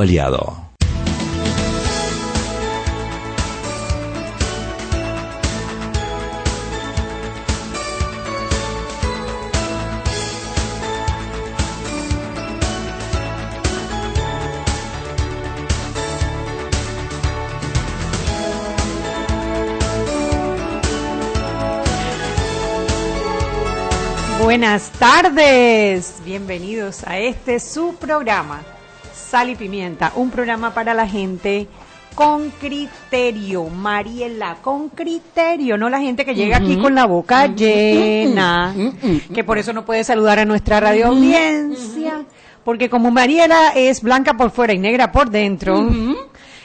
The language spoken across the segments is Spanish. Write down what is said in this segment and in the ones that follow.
aliado. Buenas tardes, bienvenidos a este su programa Sal y Pimienta, un programa para la gente con criterio, Mariela, con criterio, no la gente que llega aquí con la boca llena, que por eso no puede saludar a nuestra radio audiencia, porque como Mariela es blanca por fuera y negra por dentro,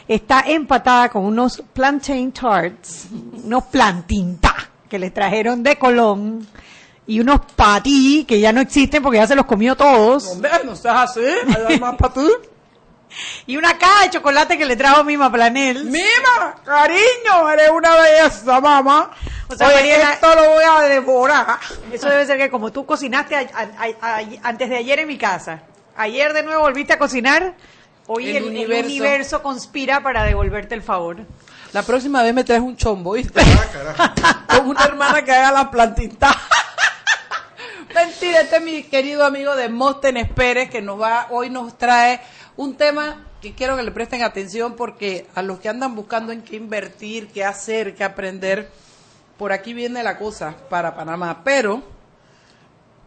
está empatada con unos plantain tarts, unos plantinta que le trajeron de Colón y unos patí que ya no existen porque ya se los comió todos. Hombre, no seas así, hay más para ti. Y una caja de chocolate que le trajo Mima Planel. Mima, cariño, eres una belleza, mamá. O sea, Oye, Mariela- esto lo voy a devorar. Eso debe ser que como tú cocinaste a- a- a- antes de ayer en mi casa, ayer de nuevo volviste a cocinar, hoy El el, el universo. conspira para devolverte el favor. La próxima vez me traes un chombo, ¿viste? Con una hermana que haga la plantita. Mentira, este es mi querido amigo de Móstenes Pérez que nos va, hoy nos trae un tema que quiero que le presten atención porque a los que andan buscando en qué invertir, qué hacer, qué aprender, por aquí viene la cosa para Panamá. Pero,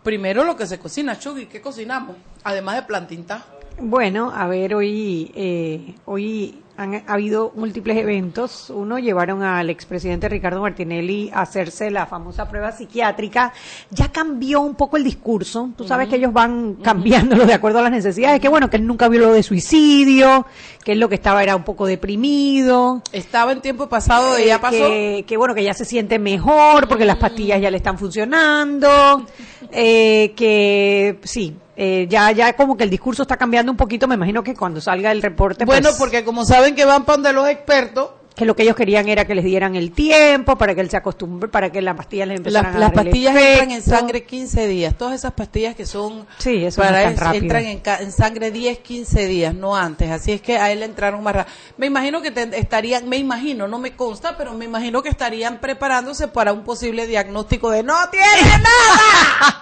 primero lo que se cocina, Chugi, ¿qué cocinamos? Además de plantinta. Bueno, a ver, hoy, eh, hoy han ha habido múltiples eventos. Uno llevaron al expresidente Ricardo Martinelli a hacerse la famosa prueba psiquiátrica. Ya cambió un poco el discurso. Tú sabes que ellos van cambiándolo de acuerdo a las necesidades. Que bueno, que él nunca vio lo de suicidio, que él lo que estaba era un poco deprimido. Estaba en tiempo pasado de Eh, ya pasó. Que, que, bueno, que ya se siente mejor porque las pastillas ya le están funcionando, eh, que sí, eh, ya, ya como que el discurso está cambiando un poquito, me imagino que cuando salga el reporte, Bueno, pues, porque como saben que van para donde los expertos, que lo que ellos querían era que les dieran el tiempo para que él se acostumbre, para que las pastillas les empezaran las, a las dar el pastillas entran en sangre 15 días. Todas esas pastillas que son Sí, eso no para es tan rápido. entran en, ca- en sangre 10, 15 días, no antes. Así es que a él le entraron más rápido. Me imagino que te- estarían, me imagino, no me consta, pero me imagino que estarían preparándose para un posible diagnóstico de no tiene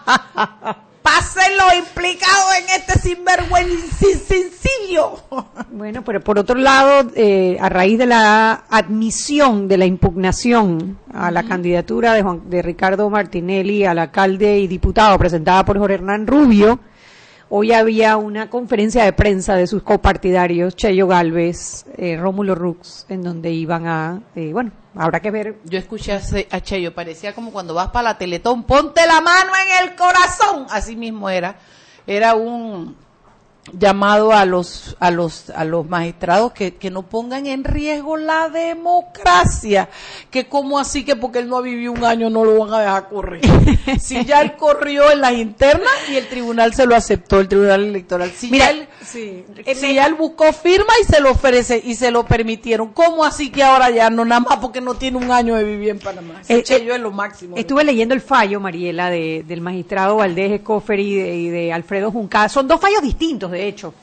nada. Pasen lo implicado en este sinvergüencillo. Bueno, pero por otro lado, eh, a raíz de la admisión de la impugnación a la candidatura de, Juan- de Ricardo Martinelli al alcalde y diputado presentada por Jorge Hernán Rubio, hoy había una conferencia de prensa de sus copartidarios, Cheyo Galvez, eh, Rómulo Rux, en donde iban a, eh, bueno, habrá que ver. Yo escuché a, Cheyo, parecía como cuando vas para la Teletón, ponte la mano en el corazón. Así mismo era. Era un llamado a los a los a los magistrados que, que no pongan en riesgo la democracia que como así que porque él no ha vivido un año no lo van a dejar correr. Si ya él corrió en las internas y el tribunal se lo aceptó el tribunal electoral. Si Mira, ya él sí, si ya él buscó firma y se lo ofrece y se lo permitieron. Cómo así que ahora ya no nada más porque no tiene un año de vivir en Panamá Eh, Cheyo eh, es lo máximo Estuve leyendo el fallo, Mariela, de, del magistrado Valdés Escofer y de, y de Alfredo Junca. Son dos fallos distintos, de hecho.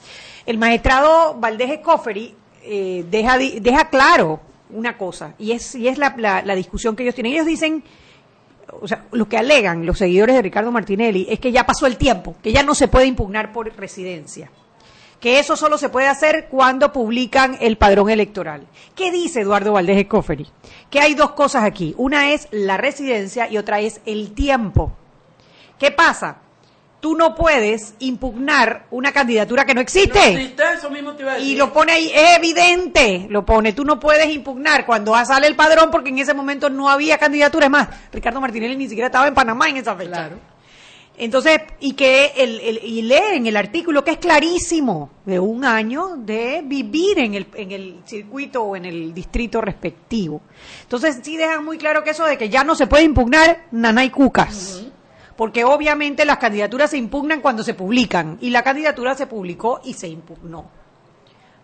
El magistrado Valdés Escoferi eh, deja, deja claro una cosa, y es, y es la, la- la discusión que ellos tienen. Ellos dicen, o sea, lo que alegan los seguidores de Ricardo Martinelli es que ya pasó el tiempo, que ya no se puede impugnar por residencia que eso solo se puede hacer cuando publican el padrón electoral. ¿Qué dice Eduardo Valdés Escoferi? Que hay dos cosas aquí. Una es la residencia y otra es el tiempo. ¿Qué pasa? Tú no puedes impugnar una candidatura que no existe. eso mismo te iba a Y lo pone ahí, es evidente, lo pone. Tú no puedes impugnar cuando sale el padrón porque en ese momento no había candidatura. Es más, Ricardo Martinelli ni siquiera estaba en Panamá en esa fecha. Claro. Entonces, y que el, el- y lee en el artículo que es clarísimo de un año de vivir en el, en el circuito o en el distrito respectivo. Entonces, sí dejan muy claro que eso de que ya no se puede impugnar nanay cucas. Porque obviamente las candidaturas se impugnan cuando se publican. Y la candidatura se publicó y se impugnó.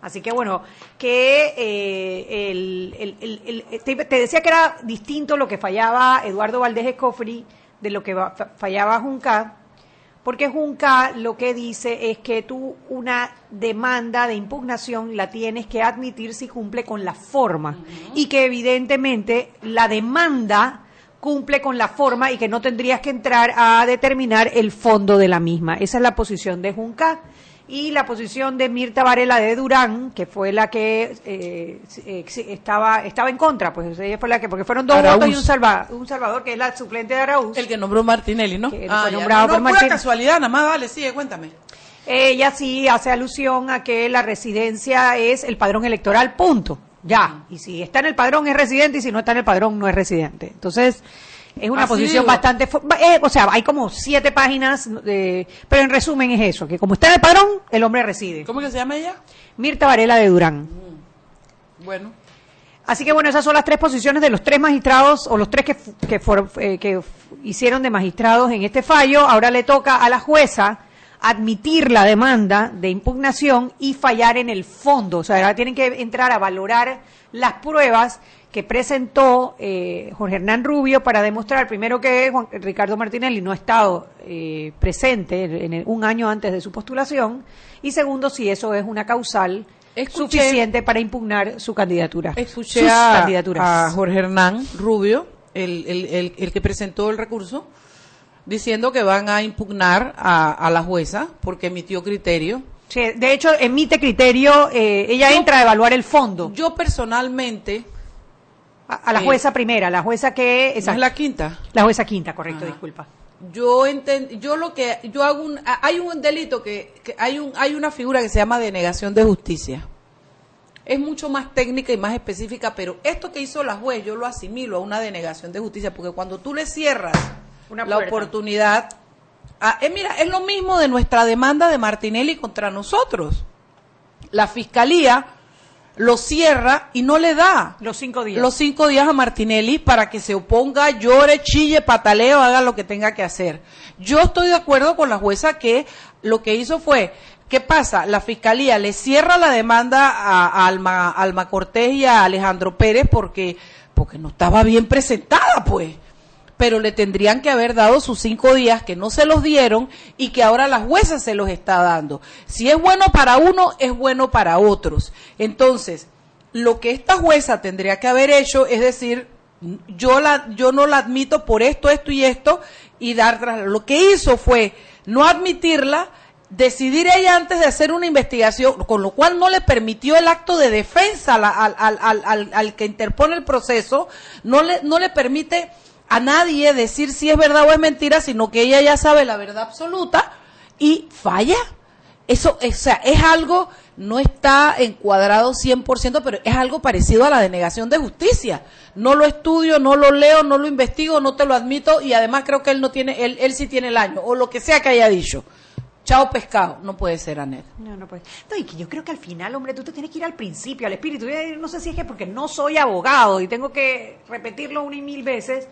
Así que bueno, que eh, el, el- el- el- te, te decía que era distinto lo que fallaba Eduardo Valdés Escofri de lo que fallaba Junca, Porque Junca lo que dice es que tú una demanda de impugnación la tienes que admitir si cumple con la forma y que evidentemente la demanda cumple con la forma y que no tendrías que entrar a determinar el fondo de la misma. Esa es la posición de Junca y la posición de Mirta Varela de Durán, que fue la que eh, estaba estaba en contra, pues ella fue la que, porque fueron dos votos y un, salva, un Salvador, que es la suplente de Araúz. El que nombró Martinelli, ¿no? Que ah, fue ya. nombrado no, por no, pura casualidad, nada más, vale, sigue, cuéntame. Ella sí hace alusión a que la residencia es el padrón electoral, punto. Ya. Y si está en el padrón es residente y si no está en el padrón no es residente. Entonces, es una Así posición digo. bastante... eh, o sea, hay como siete páginas, de- pero en resumen es eso, que como está en el padrón, el hombre reside. ¿Cómo que se llama ella? Mirta Varela de Durán. Bueno. Así que bueno, esas son las tres posiciones de los tres magistrados o los tres que, que, for- eh, que hicieron de magistrados en este fallo. Ahora le toca a la jueza admitir la demanda de impugnación y fallar en el fondo. O sea, ahora tienen que entrar a valorar las pruebas que presentó eh, Jorge Hernán Rubio para demostrar primero que Juan- Ricardo Martinelli no ha estado eh, presente en el- un año antes de su postulación y segundo si eso es una causal Escuché- suficiente para impugnar su candidatura. Escuché sus a, candidaturas. a Jorge Hernán Rubio, el, el, el que presentó el recurso, diciendo que van a impugnar a, a la jueza porque emitió criterio. Sí, de hecho, emite criterio, eh, ella Yo- entra a evaluar el fondo. Yo personalmente, A, a la eh, jueza primera, la jueza que... esa es la quinta. la jueza quinta, correcto, Ajá. disculpa. Yo enten- yo lo que yo hago un hay un delito que, que hay un hay una figura que se llama denegación de justicia. Es mucho más técnica y más específica, pero esto que hizo la juez yo lo asimilo a una denegación de justicia porque cuando tú le cierras Una la puerta. oportunidad ah, eh, mira, es lo mismo de nuestra demanda de Martinelli contra nosotros. La fiscalía lo cierra y no le da Los cinco días. los cinco días a Martinelli para que se oponga, llore, chille, pataleo, haga lo que tenga que hacer. Yo estoy de acuerdo con la jueza que lo que hizo fue, ¿qué pasa? La fiscalía le cierra la demanda a, a Alma, Alma Cortés y a Alejandro Pérez porque, porque no estaba bien presentada, pues. Pero le tendrían que haber dado sus cinco días que no se los dieron y que ahora la jueza se los está dando. Si es bueno para uno, es bueno para otros. Entonces, lo que esta jueza tendría que haber hecho es decir, yo la yo no la admito por esto, esto y esto y dar tras- lo que hizo fue no admitirla, decidir ella antes de hacer una investigación, con lo cual no le permitió el acto de defensa al- al- al- al que interpone el proceso, no le no le permite a nadie decir si es verdad o es mentira, sino que ella ya sabe la verdad absoluta y falla. Eso, o sea, es algo, no está encuadrado 100%, pero es algo parecido a la denegación de justicia. No lo estudio, no lo leo, no lo investigo, no te lo admito y además creo que él no tiene, él, él sí tiene el año, o lo que sea que haya dicho. Chao pescado, no puede ser, Anet. No, no puede. No, y que yo creo que al final, hombre, tú te tienes que ir al principio, al espíritu. Yo no sé si es que porque no soy abogado y tengo que repetirlo una y mil veces,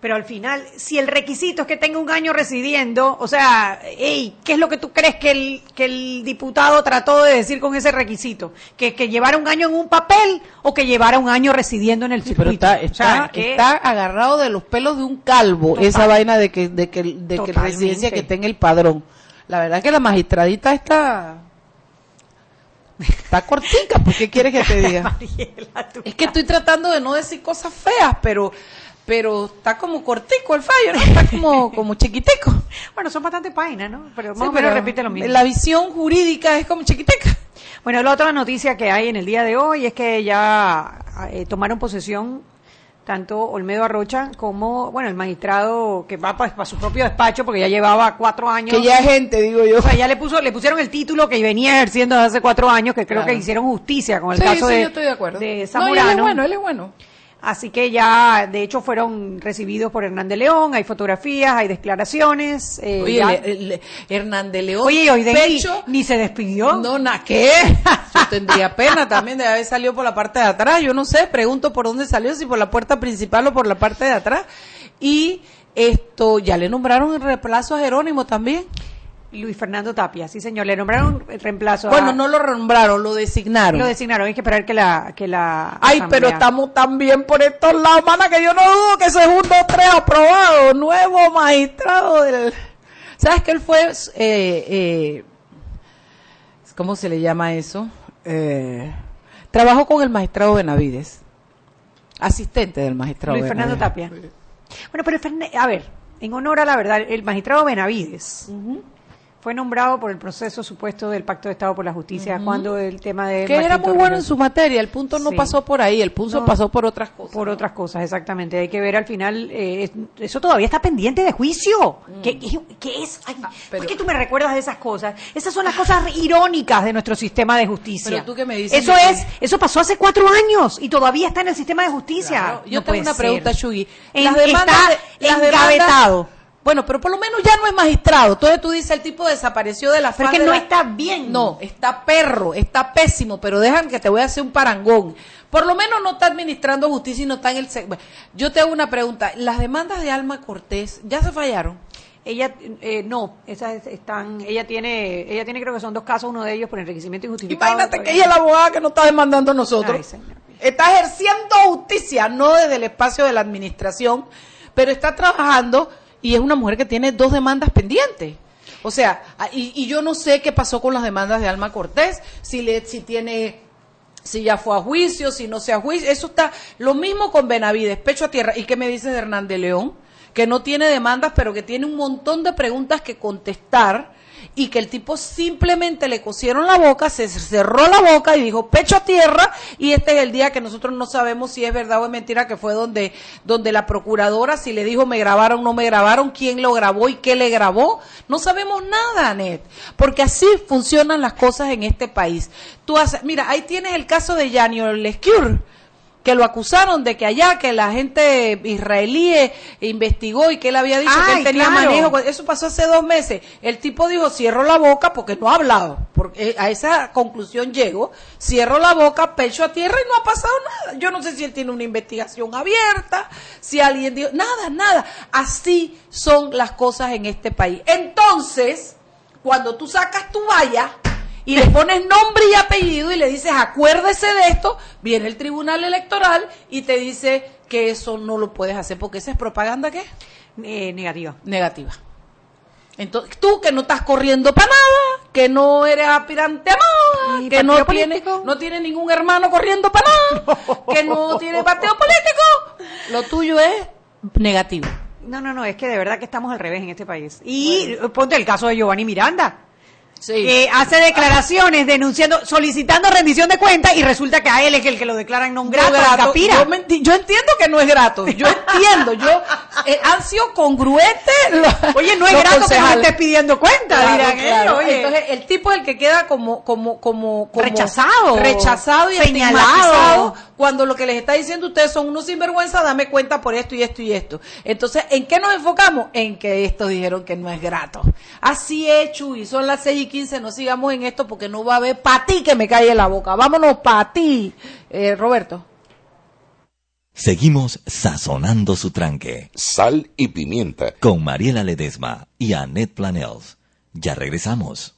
pero al final, si el requisito es que tenga un año residiendo, o sea, hey, ¿qué es lo que tú crees que el, que el diputado trató de decir con ese requisito? ¿Que, que llevara un año en un papel o que llevara un año residiendo en el Sí, pero circuito? está, O está, sea, está agarrado de los pelos de un calvo Total. esa vaina de que, de que, de que residencia que tenga el padrón. La verdad que la magistradita está, está cortica, ¿por qué quieres que te diga? Mariela, Es que estoy tratando de no decir cosas feas, pero, pero está como cortico el fallo, ¿no? Está como, como chiquitico. Bueno, son bastante páginas, ¿no? Pero más Sí, o menos repite lo mismo. La visión jurídica es como chiquitica. Bueno, la otra noticia que hay en el día de hoy es que ya eh, tomaron posesión tanto Olmedo Arrocha como, bueno, el magistrado que va para, su propio despacho porque ya llevaba cuatro años. Que ya es gente, digo yo. O sea, ya le puso, le pusieron el título que venía ejerciendo desde hace cuatro años, que creo Claro. que hicieron justicia con el Sí, caso sí, de, yo estoy de acuerdo. de no, él es Zamorano. bueno, él es bueno. Así que ya, de hecho, fueron recibidos por Hernán de León, hay fotografías, hay declaraciones. eh, Oye, ya- le- le- Hernán de León. Oye, hoy de ni, pecho, ni se despidió. No, na, ¿qué? Yo tendría pena también de haber salido por la parte de atrás. Yo no sé, pregunto por dónde salió, si por la puerta principal o por la parte de atrás. Y esto, ya le nombraron el reemplazo a Jerónimo también. Luis Fernando Tapia, sí señor, le nombraron el reemplazo. a- Bueno, no lo nombraron, lo designaron. lo designaron, hay que esperar que la que la Ay, asamblea- pero estamos tan bien por estos lados, mana, que yo no dudo que ese es un 2-3 aprobado. Nuevo magistrado del, ¿Sabes que él fue, eh, eh, ¿cómo se le llama eso? Eh, trabajó con el magistrado Benavides, asistente del magistrado Luis Fernando. Tapia. Bueno, pero a ver, en honor a la verdad, el magistrado Benavides fue nombrado por el proceso supuesto del Pacto de Estado por la Justicia cuando el tema de Que era muy bueno en su materia, el punto no Sí. pasó por ahí, el punto No. pasó por otras cosas. por otras cosas, exactamente. Hay que ver al final, eh, es- eso todavía está pendiente de juicio. ¿Qué, qué- qué es? Ay, Mm. Ah, pero- ¿Por qué tú me recuerdas de esas cosas? Esas son las cosas irónicas de nuestro sistema de justicia. Pero tú qué me dices Eso es, eso pasó hace cuatro años y todavía está en el sistema de justicia. Claro. Yo No tengo una ser. pregunta, Shugi. En- Las demandas, está de- las engavetado. demandas- bueno, pero por lo menos ya no es magistrado. Entonces tú dices, el tipo desapareció de la faz es que de no la- está bien. No, está perro, está pésimo, pero dejan que te voy a hacer un parangón. Por lo menos no está administrando justicia y no está en el... Yo te hago una pregunta. ¿Las demandas de Alma Cortés ya se fallaron? Ella eh, no, esas están, ella tiene, ella tiene creo que son dos casos, uno de ellos por enriquecimiento injustificado. Imagínate que ella es la abogada que nos está demandando a nosotros. Ay, señor. está ejerciendo justicia, no desde el espacio de la administración, pero está trabajando y es una mujer que tiene dos demandas pendientes. O sea, y, yo no sé qué pasó con las demandas de Alma Cortés, si le, si tiene, si ya fue a juicio, si no se a juicio, eso está, lo mismo con Benavides, pecho a tierra. ¿Y qué me dices de Hernán de León? Que no tiene demandas, pero que tiene un montón de preguntas que contestar y que el tipo simplemente le cosieron la boca, se cerró la boca y dijo pecho a tierra y este es el día que nosotros no sabemos si es verdad o es mentira que fue donde donde la procuradora si le dijo me grabaron no me grabaron quién lo grabó y qué le grabó. No sabemos nada Anet porque así funcionan las cosas en este país. Tú haces, mira ahí tienes el caso de Janio Lescure que lo acusaron de que allá, que la gente israelí eh, investigó y que él había dicho que él tenía claro. manejo. Eso pasó hace dos meses. El tipo dijo, cierro la boca porque no ha hablado. Porque eh, a esa conclusión llego. Cierro la boca, pecho a tierra y no ha pasado nada. Yo no sé si él tiene una investigación abierta, si alguien dijo, nada, nada. Así son las cosas en este país. Entonces, cuando tú sacas tu valla y le pones nombre y apellido y le dices acuérdese de esto, viene el tribunal electoral y te dice que eso no lo puedes hacer porque esa es propaganda qué? Eh, negativa. Negativa. Entonces, tú que no estás corriendo para nada, que no eres aspirante a nada, ¿Y que no tienes, no tienes ningún hermano corriendo para nada, que no tienes partido político, lo tuyo es negativo. No, no, no, es que de verdad que estamos al revés en este país. Y ponte el caso de Giovanni Miranda. Sí. que hace declaraciones denunciando, solicitando rendición de cuentas y resulta que a él es el que lo declaran no grato, No grato. Capira. Yo, me yo entiendo que no es grato. Yo entiendo. Yo eh, han sido congruentes. los- Oye, no es grato que concejales. estés pidiendo cuentas, Claro, dirán claro. oye. Entonces el tipo es el que queda como como como, como Rechazado. rechazado y Señalado. Cuando lo que les está diciendo ustedes son unos sinvergüenza, dame cuenta por esto y esto y esto. Entonces, ¿en qué nos enfocamos? En que estos dijeron que no es grato. Así es, Chuy, son las 6 y 15, no sigamos en esto porque no va a haber para ti que me calle la boca. Vámonos para ti, eh, Roberto. Seguimos sazonando su tranque Sal y pimienta. con Mariela Ledesma y Annette Planels. Ya regresamos.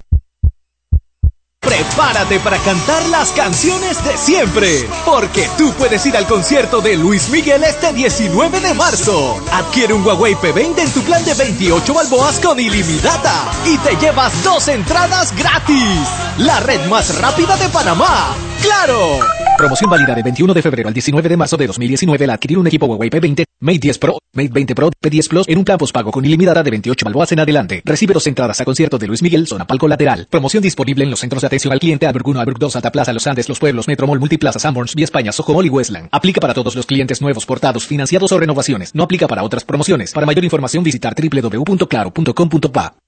Prepárate para cantar las canciones de siempre, porque tú puedes ir al concierto de Luis Miguel este 19 de marzo. Adquiere un Huawei P20 en tu plan de 28 balboas con ilimitada y te llevas dos entradas gratis. La red más rápida de Panamá. ¡Claro! Promoción válida de 21 de febrero al 19 de marzo de 2019 al adquirir un equipo Huawei P20, Mate 10 Pro, Mate 20 Pro, P10 Plus en un plan pago con ilimitada de 28 balboas en adelante. Recibe dos entradas a concierto de Luis Miguel, zona palco lateral. Promoción disponible en los centros de atención al cliente Alberg 1, Alberg 2, Alta Plaza, Los Andes, Los Pueblos, Metromol, Multiplaza, Sanborns, Vía España, Sojomol y Westland. Aplica para todos los clientes nuevos, portados, financiados o renovaciones. No aplica para otras promociones. Para mayor información visitar www.claro.com.pa.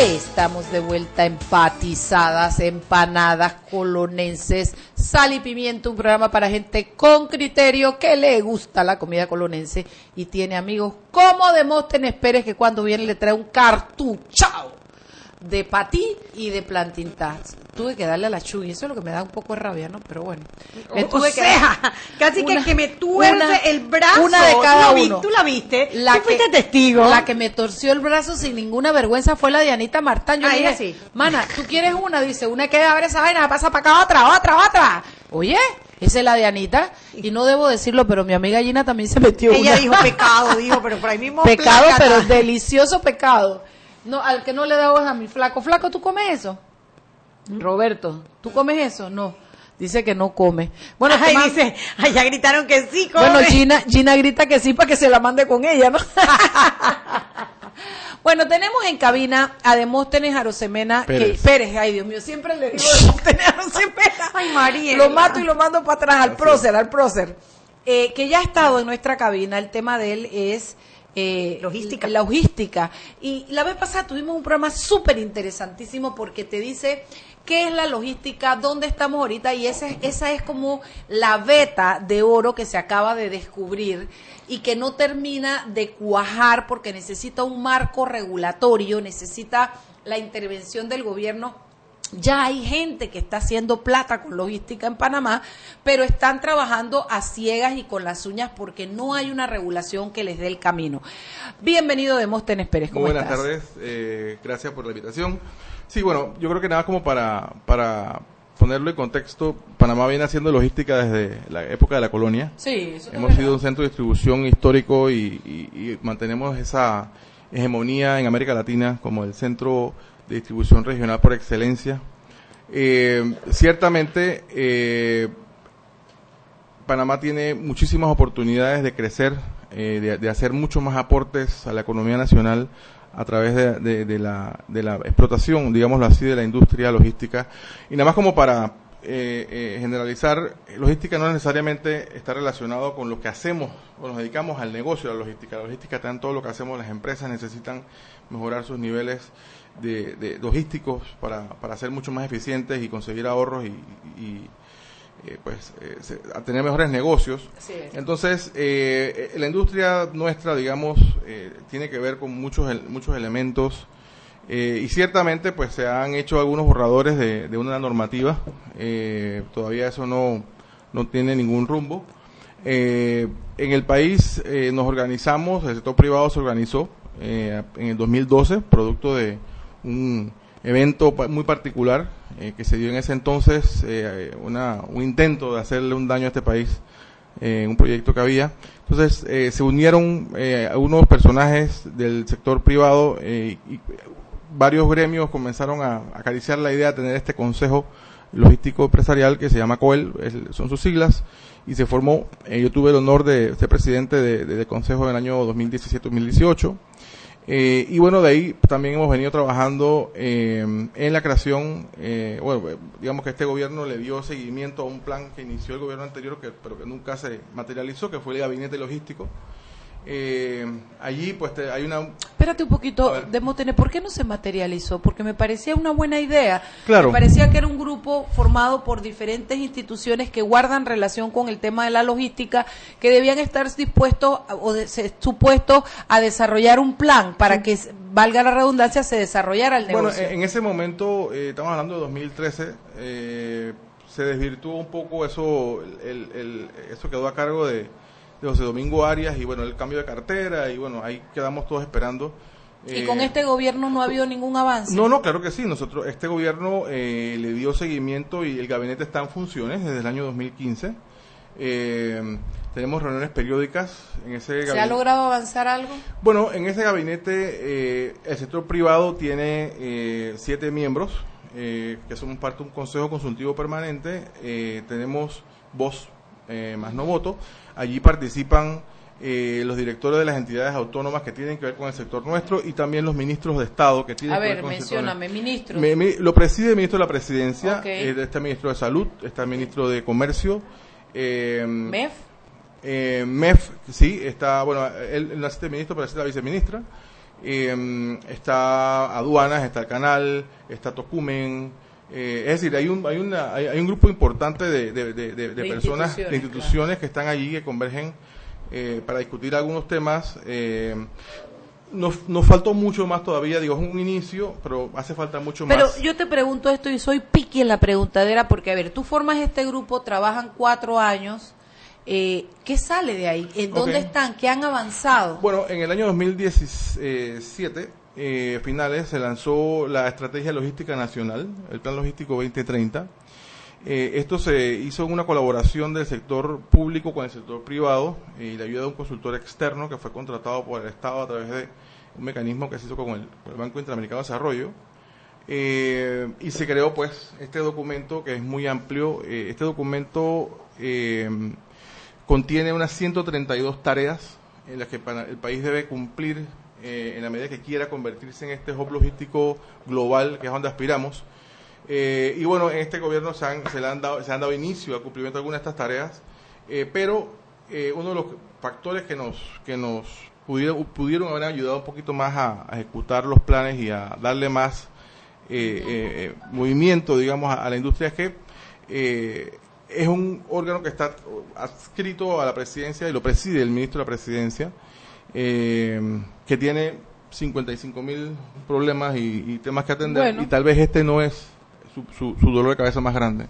Estamos de vuelta empatizadas, empanadas, colonenses, sal y pimiento, un programa para gente con criterio que le gusta la comida colonense y tiene amigos como Demóstenes Pérez que cuando viene le trae un cartuchao de patí y de plantintas. Tuve que darle a la chugui, eso es lo que me da un poco de rabia, ¿no? Pero bueno. Me tuve que casi que, que me tuerce el brazo. Una de cada uno. Tú la viste, la ¿Tú fuiste testigo. La que me torció el brazo sin ninguna vergüenza fue la de Anita Martán. Yo le dije, sí. mana, ¿tú quieres una? Dice, una que abre esa vaina, pasa para acá otra, otra, otra. Oye, esa es la de Anita. Y no debo decirlo, pero mi amiga Gina también se metió Ella una. dijo pecado, dijo, pero por ahí mismo. Pecado, plácata. pero delicioso pecado. No, al que no le da ojos a mi flaco. Flaco, ¿tú comes eso? Roberto, ¿tú comes eso? No. Dice que no come. Bueno, Ay, dice, allá gritaron que sí, come. bueno, Gina, Gina grita que sí para que se la mande con ella, ¿no? bueno, tenemos en cabina a Demóstenes Arosemena Pérez. Que, Pérez, ay Dios mío, siempre le digo Demóstenes Arosemena. Ay, María. Lo mato y lo mando para atrás al prócer, al prócer. Eh, que ya ha estado en nuestra cabina, el tema de él es eh, Logística. La logística. Y la vez pasada tuvimos un programa súper interesantísimo porque te dice qué es la logística, dónde estamos ahorita y esa, esa es como la beta de oro que se acaba de descubrir y que no termina de cuajar porque necesita un marco regulatorio, necesita la intervención del gobierno ya hay gente que está haciendo plata con logística en Panamá, pero están trabajando a ciegas y con las uñas porque no hay una regulación que les dé el camino. Bienvenido, Demóstenes Pérez. ¿Cómo Muy buenas estás? tardes, eh, gracias por la invitación. Sí, bueno, yo creo que nada como para, para ponerlo en contexto, Panamá viene haciendo logística desde la época de la colonia. Sí, eso Hemos sido un centro de distribución histórico y, y- y mantenemos esa hegemonía en América Latina como el centro distribución regional por excelencia. Eh, ciertamente, eh, Panamá tiene muchísimas oportunidades de crecer, eh, de, hacer muchos más aportes a la economía nacional a través de, de- de la, de la explotación, digámoslo así, de la industria logística. Y nada más como para eh, eh, generalizar, logística no necesariamente está relacionado con lo que hacemos o nos dedicamos al negocio de la logística. La logística todo lo que hacemos, las empresas necesitan mejorar sus niveles de, de logísticos para, para ser mucho más eficientes y conseguir ahorros y, y, eh, pues eh, se- a tener mejores negocios. Entonces, eh, eh, la industria nuestra, digamos, eh, tiene que ver con muchos, muchos elementos y ciertamente pues se han hecho algunos borradores de, de una normativa. Eh, todavía eso no, no tiene ningún rumbo. Eh, en el país eh, nos organizamos, el sector privado se organizó eh, en el 2012, producto de un evento muy particular eh, que se dio en ese entonces, eh, una, un intento de hacerle un daño a este país eh, un proyecto que había. Entonces eh, se unieron eh, algunos personajes del sector privado y varios gremios comenzaron a acariciar la idea de tener este consejo logístico empresarial que se llama COEL, son sus siglas, y se formó, yo tuve el honor de ser presidente de- de- del Consejo en el año 2017-2018. Eh, y bueno, de ahí también hemos venido trabajando eh, en la creación, eh, bueno, eh, digamos que este gobierno le dio seguimiento a un plan que inició el gobierno anterior, que, pero que nunca se materializó, que fue el gabinete logístico. Eh, allí pues te- hay una... Espérate un poquito, Demóstenes, ¿por qué no se materializó? Porque me parecía una buena idea. Claro. Me parecía que era un grupo formado por diferentes instituciones que guardan relación con el tema de la logística, que debían estar dispuestos a- o de- supuestos a desarrollar un plan para que, valga la redundancia, se desarrollara el Bueno, negocio. en ese momento, eh, estamos hablando de 2013, eh, se desvirtuó un poco eso, el, el- eso quedó a cargo de, de José Domingo Arias y bueno, el cambio de cartera y bueno, ahí quedamos todos esperando. y Eh, con este gobierno no ha habido ningún avance. No, no, claro que sí. Nosotros, este gobierno eh, le dio seguimiento y el gabinete está en funciones desde el año 2015. Eh, tenemos reuniones periódicas en ese ¿Se ha gabinete. logrado avanzar algo? Bueno, en ese gabinete eh, el sector privado tiene eh, siete miembros, eh, que somos parte de un consejo consultivo permanente. Eh, tenemos voz eh, más no voto. Allí participan eh, los directores de las entidades autónomas que tienen que ver con el sector nuestro y también los ministros de Estado que tienen A que ver ver, con el sector mencióname, ministros. me- me- lo preside el ministro de la Presidencia, eh, está el ministro de Salud, está el ministro de Comercio. Eh, MEF. eh, MEF, sí, está, bueno, él no es el ministro, pero es la viceministra. Eh, está Aduanas, está el Canal, está Tocumen. Eh, es decir, hay un, hay, una, hay, hay un grupo importante de, de- de- de- de De personas, de instituciones, que están allí, que convergen eh, para discutir algunos temas. Eh, nos, nos faltó mucho más todavía, digo, es un inicio, pero hace falta mucho Pero más. yo te pregunto esto y soy piqui en la preguntadera porque, a ver, tú formas este grupo, trabajan cuatro años. Eh, ¿Qué sale de ahí? ¿En dónde están? ¿Qué han avanzado? Bueno, en el año 2017, eh, finales, se lanzó la Estrategia Logística Nacional, el Plan Logístico 2030. Eh, esto se hizo en una colaboración del sector público con el sector privado y la ayuda de un consultor externo que fue contratado por el Estado a través de un mecanismo que se hizo con el, Banco Interamericano de Desarrollo. Eh, y se creó pues este documento que es muy amplio. Eh, este documento eh, contiene unas 132 tareas en las que el país debe cumplir eh, en la medida que quiera convertirse en este hub logístico global que es donde aspiramos. Eh, y bueno, en este gobierno se han, se le han dado, se han dado inicio al cumplimiento de algunas de estas tareas, eh, pero eh, uno de los factores que nos, que nos pudieron, pudieron haber ayudado un poquito más a, ejecutar los planes y a darle más eh, movimiento, digamos, a, a la industria es que es un órgano que está adscrito a la presidencia y lo preside el ministro de la presidencia, eh, que tiene 55 mil problemas y, y temas que atender Bueno. y tal vez este no es su, su, su dolor de cabeza más grande.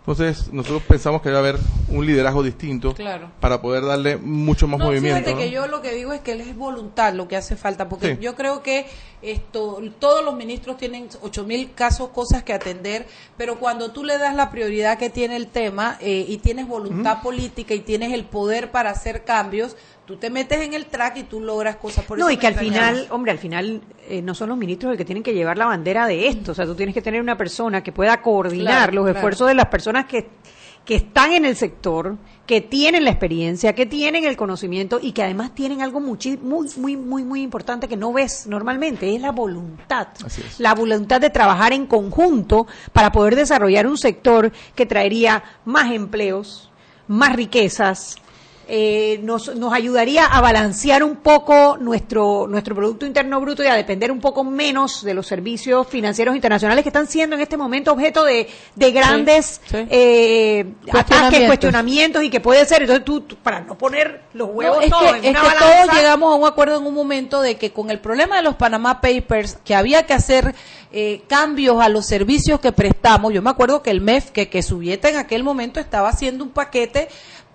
Entonces, nosotros pensamos que debe haber un liderazgo distinto Claro. para poder darle mucho más No, movimiento. fíjate ¿no? que yo lo que digo es que es voluntad lo que hace falta, porque Sí. yo creo que esto, todos los ministros tienen ocho mil casos, cosas que atender, pero cuando tú le das la prioridad que tiene el tema eh, y tienes voluntad política y tienes el poder para hacer cambios, tú te metes en el track y tú logras cosas. Por no, eso y que al final, hombre, al final eh, no son los ministros los que tienen que llevar la bandera de esto. O sea, tú tienes que tener una persona que pueda coordinar Claro, los claro. esfuerzos de las personas que, que están en el sector, que tienen la experiencia, que tienen el conocimiento y que además tienen algo muy, muy, muy, muy importante que no ves normalmente, es la voluntad. Así es. La voluntad de trabajar en conjunto para poder desarrollar un sector que traería más empleos, más riquezas, eh, nos, nos ayudaría a balancear un poco nuestro, nuestro Producto Interno Bruto y a depender un poco menos de los servicios financieros internacionales que están siendo en este momento objeto de, de grandes sí. eh, ataques, Cuestionamientos. cuestionamientos y que puede ser, entonces tú, tú, para no poner los huevos No, es todos que, en es una que balanza, todos llegamos a un acuerdo en un momento de que con el problema de los Panama Papers, que había que hacer eh, cambios a los servicios que prestamos, yo me acuerdo que el MEF, que, que Subieta en aquel momento estaba haciendo un paquete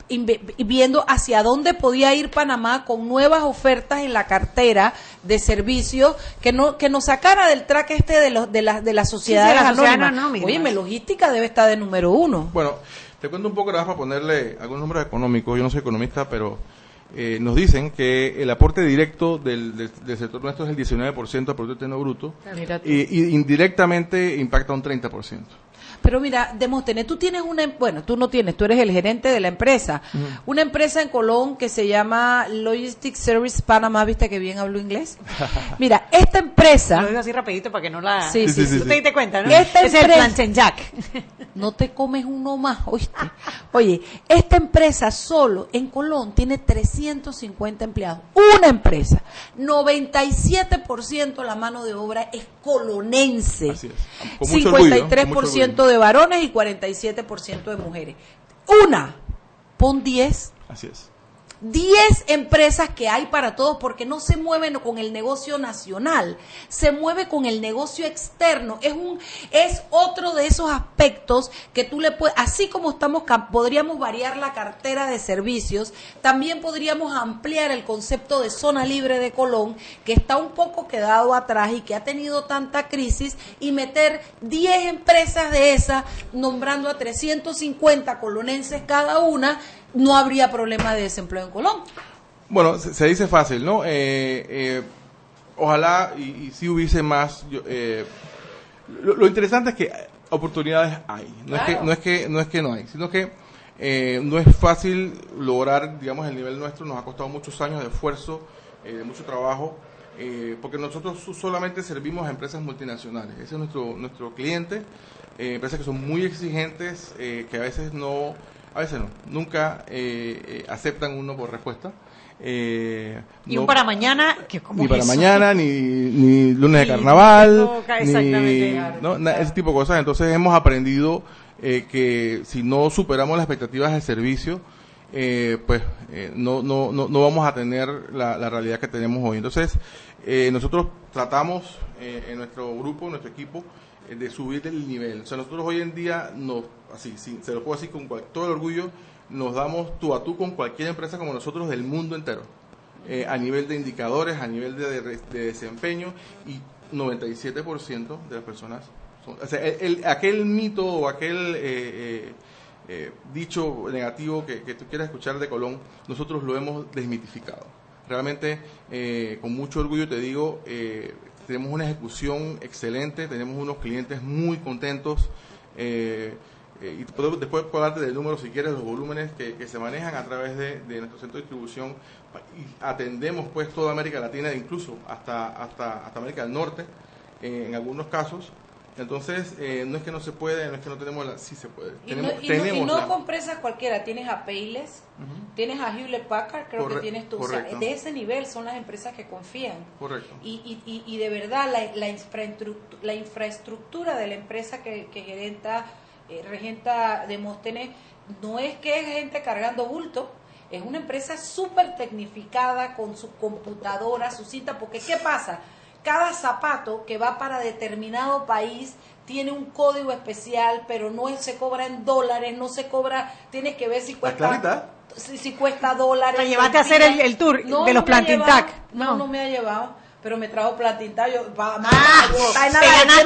viendo hacia dónde podía ir Panamá con nuevas ofertas en la cartera de servicios que no que nos sacara del track este de los de las de las sociedades la sociedad anónimas. anónima. Oye, logística debe estar de número uno. Bueno, te cuento un poco nada para ponerle algunos números económicos. Yo no soy economista, pero eh, nos dicen que el aporte directo del, del- del sector nuestro es el 19% del Producto Interno Bruto y, y indirectamente impacta un 30%. Pero mira, Demóstenes, tú tienes una, em- bueno, tú no tienes, tú eres el gerente de la empresa. Una empresa en Colón que se llama Logistics Service Panama, ¿viste que bien hablo inglés? Mira, esta empresa... Lo digo así rapidito para que no la... Sí, sí, sí, Tú sí. te diste cuenta, ¿no? Esta es el empresa- planchen jack. No te comes uno más, ¿oíste? Oye, esta empresa solo en Colón tiene 350 empleados. Una empresa. 97% la mano de obra es colonense. Así es. Con mucho orgullo, con 53% mucho orgullo. De varones y 47% de mujeres. Una, pon 10 Así es. 10 empresas que hay para todos porque no se mueven con el negocio nacional, se mueve con el negocio externo. Es un es otro de esos aspectos que tú le puedes así como estamos podríamos variar la cartera de servicios, también podríamos ampliar el concepto de zona libre de Colón que está un poco quedado atrás y que ha tenido tanta crisis y meter 10 empresas de esas nombrando a 350 colonenses cada una no habría problema de desempleo en Colón. Bueno, se, se dice fácil, ¿no? Eh, eh, ojalá y, y si hubiese más. yo, eh, lo, lo interesante es que oportunidades hay. No, es, que, no, es, que, no es que no hay, sino que eh, no es fácil lograr, digamos, el nivel nuestro. Nos ha costado muchos años de esfuerzo, eh, de mucho trabajo, eh, porque nosotros so- solamente servimos a empresas multinacionales. Ese es nuestro, nuestro cliente. eh, empresas que son muy exigentes, eh, que a veces no, a veces no, nunca eh, eh, aceptan uno por respuesta. Eh, Y no- un para mañana, que como ni para eso? mañana, ni, ni lunes de carnaval, toca, ni exactamente. ¿no? Ese tipo de cosas. Entonces hemos aprendido eh, que si no superamos las expectativas del servicio, eh, pues eh, no, no, no, no vamos a tener la, la realidad que tenemos hoy. Entonces eh, nosotros tratamos eh, en nuestro grupo, en nuestro equipo, de subir el nivel. O sea, nosotros hoy en día, nos, así, sí, se lo puedo decir con cual- todo el orgullo, nos damos tú a tú con cualquier empresa como nosotros del mundo entero eh, a nivel de indicadores, a nivel de, de- de desempeño y 97% de las personas son, o sea, el, el- aquel mito o aquel eh, eh, eh, dicho negativo que, que tú quieras escuchar de Colón, nosotros lo hemos desmitificado. Realmente, eh, con mucho orgullo te digo, eh, tenemos una ejecución excelente, tenemos unos clientes muy contentos. eh, eh, y puedo- después puedo del número si quieres, los volúmenes que, que se manejan a través de, de nuestro centro de distribución y atendemos pues toda América Latina, incluso hasta, hasta, hasta América del Norte, eh, en algunos casos. Entonces, eh, no es que no se puede, no es que no tenemos la, sí se puede. Y tenemos, no, y no- y no la- con empresas cualquiera, tienes a Payless, tienes a Hewlett Packard, creo Corre- que tienes tú. O sea, correcto. de ese nivel son las empresas que confían. Correcto. Y, y, y, y de verdad la, la, infraestructura, la infraestructura de la empresa que, que gerenta, eh, regenta Demóstenes no es que es gente cargando bulto, es una empresa súper tecnificada con su computadora, su cinta, porque ¿qué pasa? Cada zapato que va para determinado país tiene un código especial, pero no se cobra en dólares, no se cobra, tienes que ver si cuesta si, si cuesta dólares. ¿Te llevaste a hacer el- el tour de los Planting. Tac? No, No. no me ha llevado, pero me trajo Planting Tac, yo- va- Ah, está en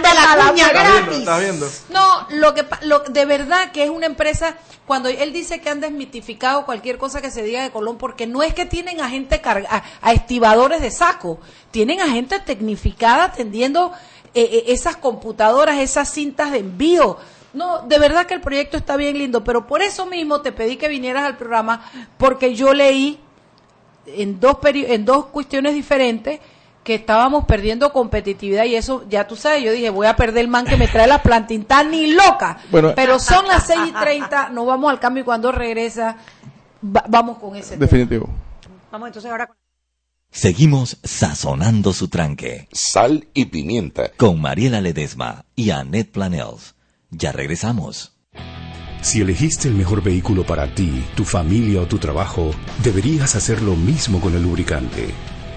te la ganaste cuña mujer. ¿Estás viendo? ¿Estás viendo? No, lo que pa- lo, de verdad que es una empresa cuando él dice que han desmitificado cualquier cosa que se diga de Colón porque no es que tienen a gente carga, a, a estibadores de saco, tienen a gente tecnificada atendiendo eh, eh, esas computadoras, esas cintas de envío. No, de verdad que el proyecto está bien lindo, pero por eso mismo te pedí que vinieras al programa porque yo leí en dos peri- en dos cuestiones diferentes que estábamos perdiendo competitividad y eso ya tú sabes, yo dije voy a perder el man que me trae la plantinta ni loca, Bueno. pero son las 6 y 30, nos vamos al cambio y cuando regresa va- vamos con ese tema. Definitivo. Vamos entonces ahora con... Seguimos sazonando su tranque. Sal y pimienta. Con Mariela Ledesma y Annette Planels. Ya regresamos. Si elegiste el mejor vehículo para ti, tu familia o tu trabajo, deberías hacer lo mismo con el lubricante.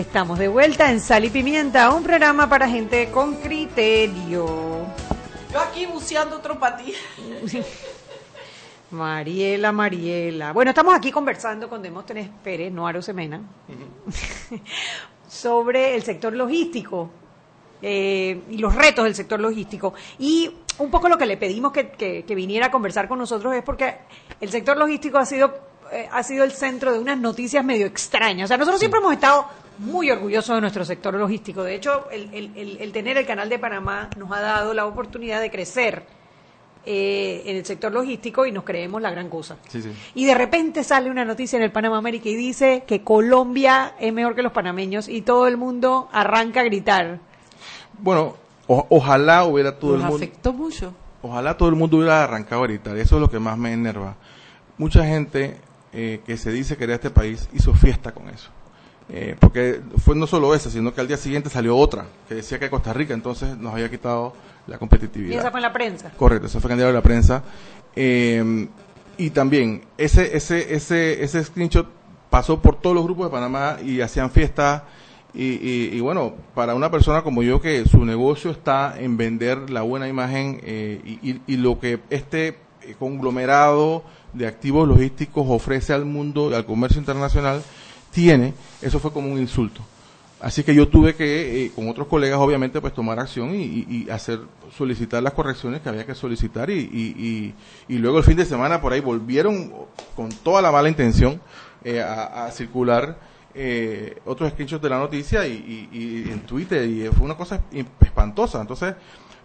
Estamos de vuelta en Sal y Pimienta, un programa para gente con criterio. Yo aquí buceando otro patí. Mariela, Mariela. Bueno, estamos aquí conversando con Demóstenes Pérez, no Aro Semena, sobre el sector logístico eh, y los retos del sector logístico. Y un poco lo que le pedimos que, que- que viniera a conversar con nosotros es porque el sector logístico ha sido, eh, ha sido el centro de unas noticias medio extrañas. O sea, nosotros siempre hemos estado muy orgullosos de nuestro sector logístico. De hecho, el, el- el- el tener el canal de Panamá nos ha dado la oportunidad de crecer eh, en el sector logístico y nos creemos la gran cosa. Sí, sí. Y de repente sale una noticia en el Panamá América y dice que Colombia es mejor que los panameños y todo el mundo arranca a gritar. Bueno, o- ojalá hubiera todo Nos el mundo. afectó mucho. Ojalá todo el mundo hubiera arrancado ahorita. Eso es lo que más me enerva. Mucha gente eh, que se dice querer este país hizo fiesta con eso. Eh, porque fue no solo esa, sino que al día siguiente salió otra que decía que Costa Rica entonces nos había quitado la Y competitividad. esa fue en la prensa. Correcto, eso fue candidato de la prensa. Eh, y también, ese, ese, ese, ese screenshot pasó por todos los grupos de Panamá y hacían fiestas. Y, y, y bueno, para una persona como yo que su negocio está en vender la buena imagen eh, y, y- y lo que este eh, conglomerado de activos logísticos ofrece al mundo, al comercio internacional, tiene, eso fue como un insulto. Así que yo tuve que, eh, con otros colegas, obviamente, pues tomar acción y, y- hacer, solicitar las correcciones que había que solicitar y, y- luego el fin de semana por ahí volvieron con toda la mala intención eh, a, circular eh, otros screenshots de la noticia y, en Twitter y fue una cosa espantosa. Entonces,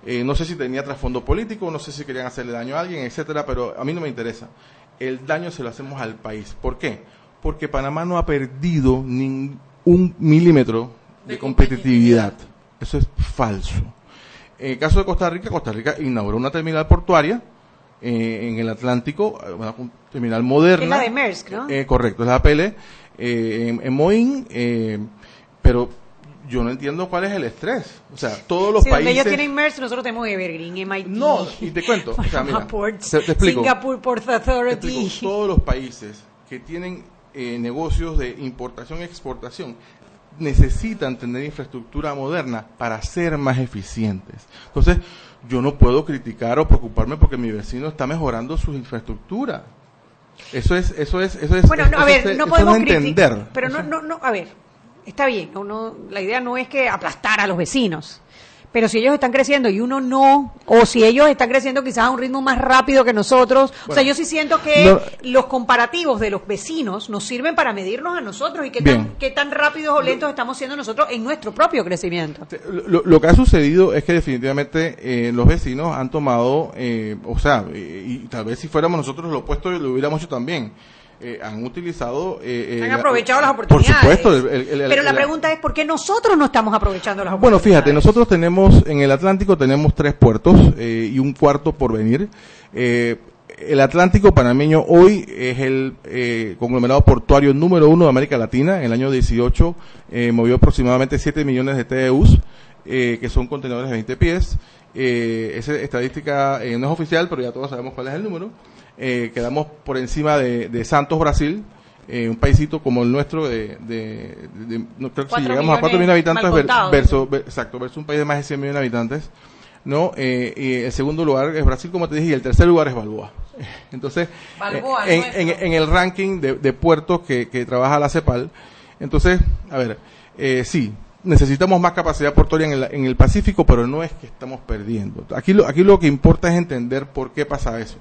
eh, no sé si tenía trasfondo político, no sé si querían hacerle daño a alguien, etcétera, pero a mí no me interesa. El daño se lo hacemos al país. ¿Por qué? Porque Panamá no ha perdido ni un milímetro de competitividad. Eso es falso. En el caso de Costa Rica, Costa Rica inauguró una terminal portuaria eh, en el Atlántico, una terminal moderna. Es la de Maersk, ¿no? Eh, correcto, es la APL eh, en, en Moín, eh, pero yo no entiendo cuál es el estrés. O sea, todos los Sí, donde países... ellos tienen MERS, nosotros tenemos Evergreen, MIT. No, y te cuento, o sea, mira, te- te explico. Singapore Port Te Authority. explico, todos los países que tienen eh, negocios de importación y exportación necesitan tener infraestructura moderna para ser más eficientes. Entonces, yo no puedo criticar o preocuparme porque mi vecino está mejorando su infraestructura. Eso es, eso es, eso es. Bueno, no, a ver, es- no podemos entender. Pero no, no, no, a ver, está bien, uno, la idea no es que aplastar a los vecinos. Pero si ellos están creciendo y uno no, o si ellos están creciendo quizás a un ritmo más rápido que nosotros, o sea, yo sí siento que no- los comparativos de los vecinos nos sirven para medirnos a nosotros y qué Bien. tan, qué tan rápidos o lentos estamos siendo nosotros en nuestro propio crecimiento. Lo, lo que ha sucedido es que definitivamente eh, los vecinos han tomado, eh, o sea, eh, y tal vez si fuéramos nosotros lo opuesto lo hubiéramos hecho también. Eh, han utilizado. eh, eh, Han la- aprovechado las Por oportunidades. supuesto. el- el- el- Pero la pregunta es, ¿por qué nosotros no estamos aprovechando las Bueno, oportunidades? fíjate, nosotros tenemos en el Atlántico tenemos tres puertos eh, y un cuarto por venir. Eh, el Atlántico panameño hoy es el eh, conglomerado portuario número uno de América Latina. En el año 18 eh, movió aproximadamente 7 millones de TEUs, eh, que son contenedores de 20 pies. Eh, esa estadística eh, no es oficial, pero ya todos sabemos cuál es el número. Eh, quedamos por encima de, de Santos, Brasil, eh, un paisito como el nuestro de, de- de- no creo que si llegamos a 4 millones de habitantes ver- versus, ver- exacto, versus un país de más de 100 millones de habitantes. ¿no? Eh, y el segundo lugar es Brasil, como te dije, y el tercer lugar es Balboa. Entonces, Balboa, eh, en, en- en el ranking de, de puertos que, que trabaja la CEPAL, entonces, a ver, eh, sí, necesitamos más capacidad portuaria en el, en el Pacífico, pero no es que estamos perdiendo. Aquí lo, aquí lo que importa es entender por qué pasa eso.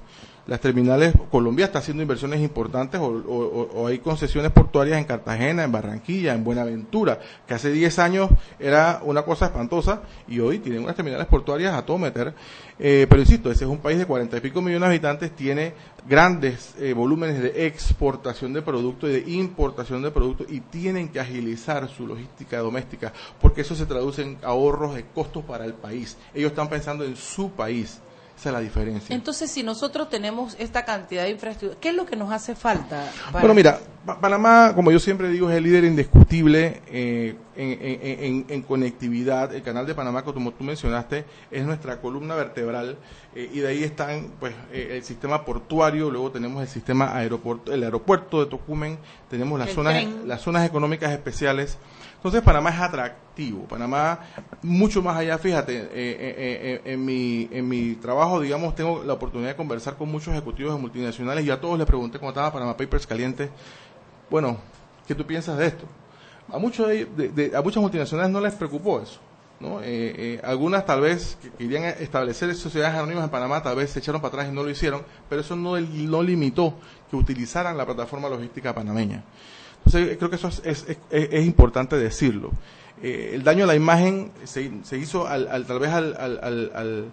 Las terminales, Colombia está haciendo inversiones importantes o, hay concesiones portuarias en Cartagena, en Barranquilla, en Buenaventura, que hace 10 años era una cosa espantosa y hoy tienen unas terminales portuarias a todo meter. Eh, pero insisto, ese es un país de cuarenta y pico millones de habitantes, tiene grandes eh, volúmenes de exportación de productos y de importación de productos y tienen que agilizar su logística doméstica porque eso se traduce en ahorros de costos para el país. Ellos están pensando en su país. Esa es la diferencia. Entonces, si nosotros tenemos esta cantidad de infraestructura, ¿qué es lo que nos hace falta? para- Bueno, mira, Pa- Panamá, como yo siempre digo, es el líder indiscutible eh, en, en- en- en conectividad. El canal de Panamá, como tú mencionaste, es nuestra columna vertebral eh, y de ahí están pues eh, el sistema portuario, luego tenemos el sistema aeropuerto, el aeropuerto de Tocumen, tenemos las El zonas, tren. las zonas económicas especiales. Entonces Panamá es atractivo, Panamá mucho más allá, fíjate, eh, eh, eh, en, mi, en mi trabajo, digamos, tengo la oportunidad de conversar con muchos ejecutivos de multinacionales y a todos les pregunté cómo estaba Panamá Papers caliente, bueno, ¿qué tú piensas de esto? A, muchos de, de- a muchas multinacionales no les preocupó eso. ¿no? Algunas tal vez que querían establecer sociedades anónimas en Panamá, tal vez se echaron para atrás y no lo hicieron, pero eso no, no limitó que utilizaran la plataforma logística panameña. Entonces, eh, creo que eso es, importante decirlo. Eh, el daño a la imagen se, se hizo al, al- tal vez al, al- al-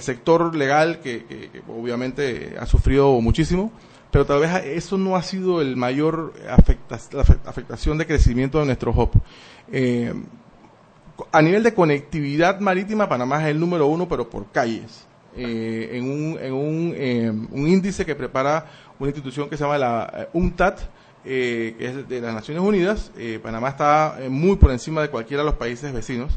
sector legal que, obviamente ha sufrido muchísimo, pero tal vez eso no ha sido el mayor afectación de crecimiento de nuestro hub. Eh, a nivel de conectividad marítima, Panamá es el número uno, pero por calles. Eh, en un, en un, un índice que prepara una institución que se llama la UNTAD, eh, que es de las Naciones Unidas, eh, Panamá está eh, muy por encima de cualquiera de los países vecinos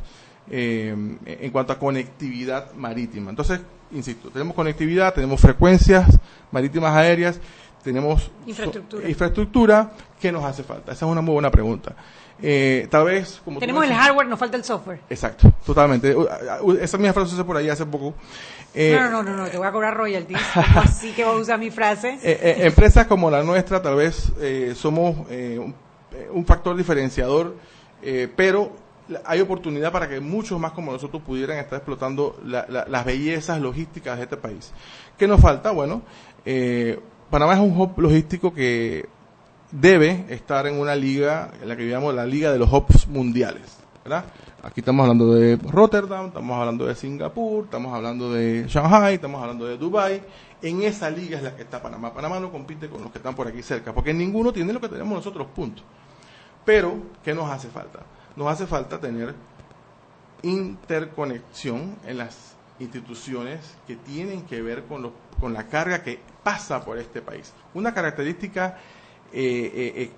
eh, en cuanto a conectividad marítima. Entonces, insisto, tenemos conectividad, tenemos frecuencias marítimas aéreas, tenemos Infraestructura. so- infraestructura, ¿qué nos hace falta? Esa es una muy buena pregunta. Eh, tal vez, como Tenemos el hardware, nos falta el software. Exacto, totalmente. U- u- Esa misma frase usé por ahí hace poco. Eh, no, no, no, no, te voy a cobrar royalties. ¿Cómo así que vas a usar mi frase? eh, empresas como la nuestra tal vez eh, somos un, un factor diferenciador, pero hay oportunidad para que muchos más como nosotros pudieran estar explotando la- la- las bellezas logísticas de este país. ¿Qué nos falta? Bueno, eh, Panamá es un hub logístico que debe estar en una liga, en la que llamamos la liga de los hubs mundiales, ¿verdad? Aquí estamos hablando de Rotterdam, estamos hablando de Singapur, estamos hablando de Shanghai, estamos hablando de Dubai. En esa liga es la que está Panamá. Panamá no compite con los que están por aquí cerca, porque ninguno tiene lo que tenemos nosotros, punto. Pero, ¿qué nos hace falta? Nos hace falta tener interconexión en las instituciones que tienen que ver con, lo- con la carga que pasa por este país. Una característica eh, eh, eh,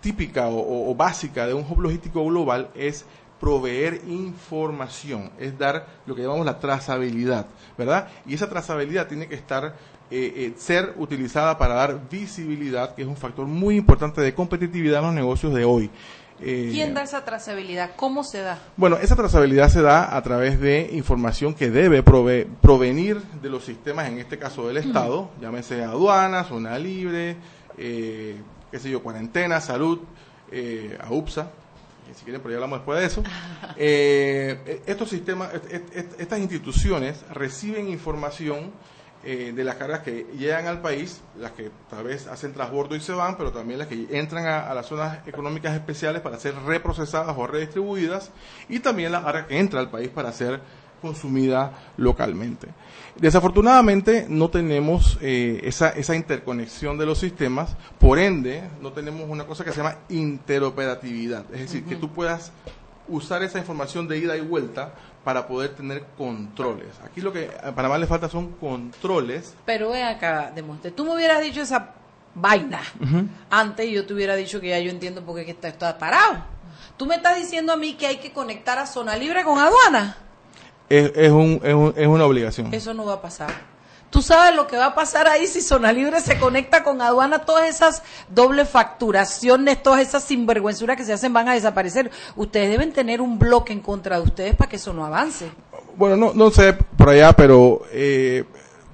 típica o, o- básica de un hub logístico global es proveer información, es dar lo que llamamos la trazabilidad, ¿verdad? Y esa trazabilidad tiene que estar, eh, eh, ser utilizada para dar visibilidad, que es un factor muy importante de competitividad en los negocios de hoy. Eh, ¿Quién da esa trazabilidad? ¿Cómo se da? bueno, esa trazabilidad se da a través de información que debe prove- provenir de los sistemas, en este caso del Estado, llámese aduana, zona libre, eh, qué sé yo, cuarentena, salud, eh, AUPSA, que si quieren, pero ya hablamos después de eso. Eh, estos sistemas, est- est- estas instituciones reciben información eh, de las cargas que llegan al país, las que tal vez hacen transbordo y se van, pero también las que entran a, a las zonas económicas especiales para ser reprocesadas o redistribuidas, y también la carga que entra al país para ser consumida localmente. Desafortunadamente no tenemos eh, esa, esa interconexión de los sistemas, por ende no tenemos una cosa que se llama interoperatividad, es decir, que tú puedas usar esa información de ida y vuelta para poder tener controles. Aquí lo que a Panamá le falta son controles. Pero ven acá, Demonte, tú me hubieras dicho esa vaina antes y yo te hubiera dicho que ya yo entiendo por qué está, está parado. Tú me estás diciendo a mí que hay que conectar a zona libre con aduana. Es, es, un, es, un- es una obligación. Eso no va a pasar. Tú sabes lo que va a pasar ahí si Zona Libre se conecta con aduana, todas esas doble facturaciones, todas esas sinvergüenzuras que se hacen van a desaparecer. Ustedes deben tener un bloque en contra de ustedes para que eso no avance. Bueno, no, no sé por allá, pero eh,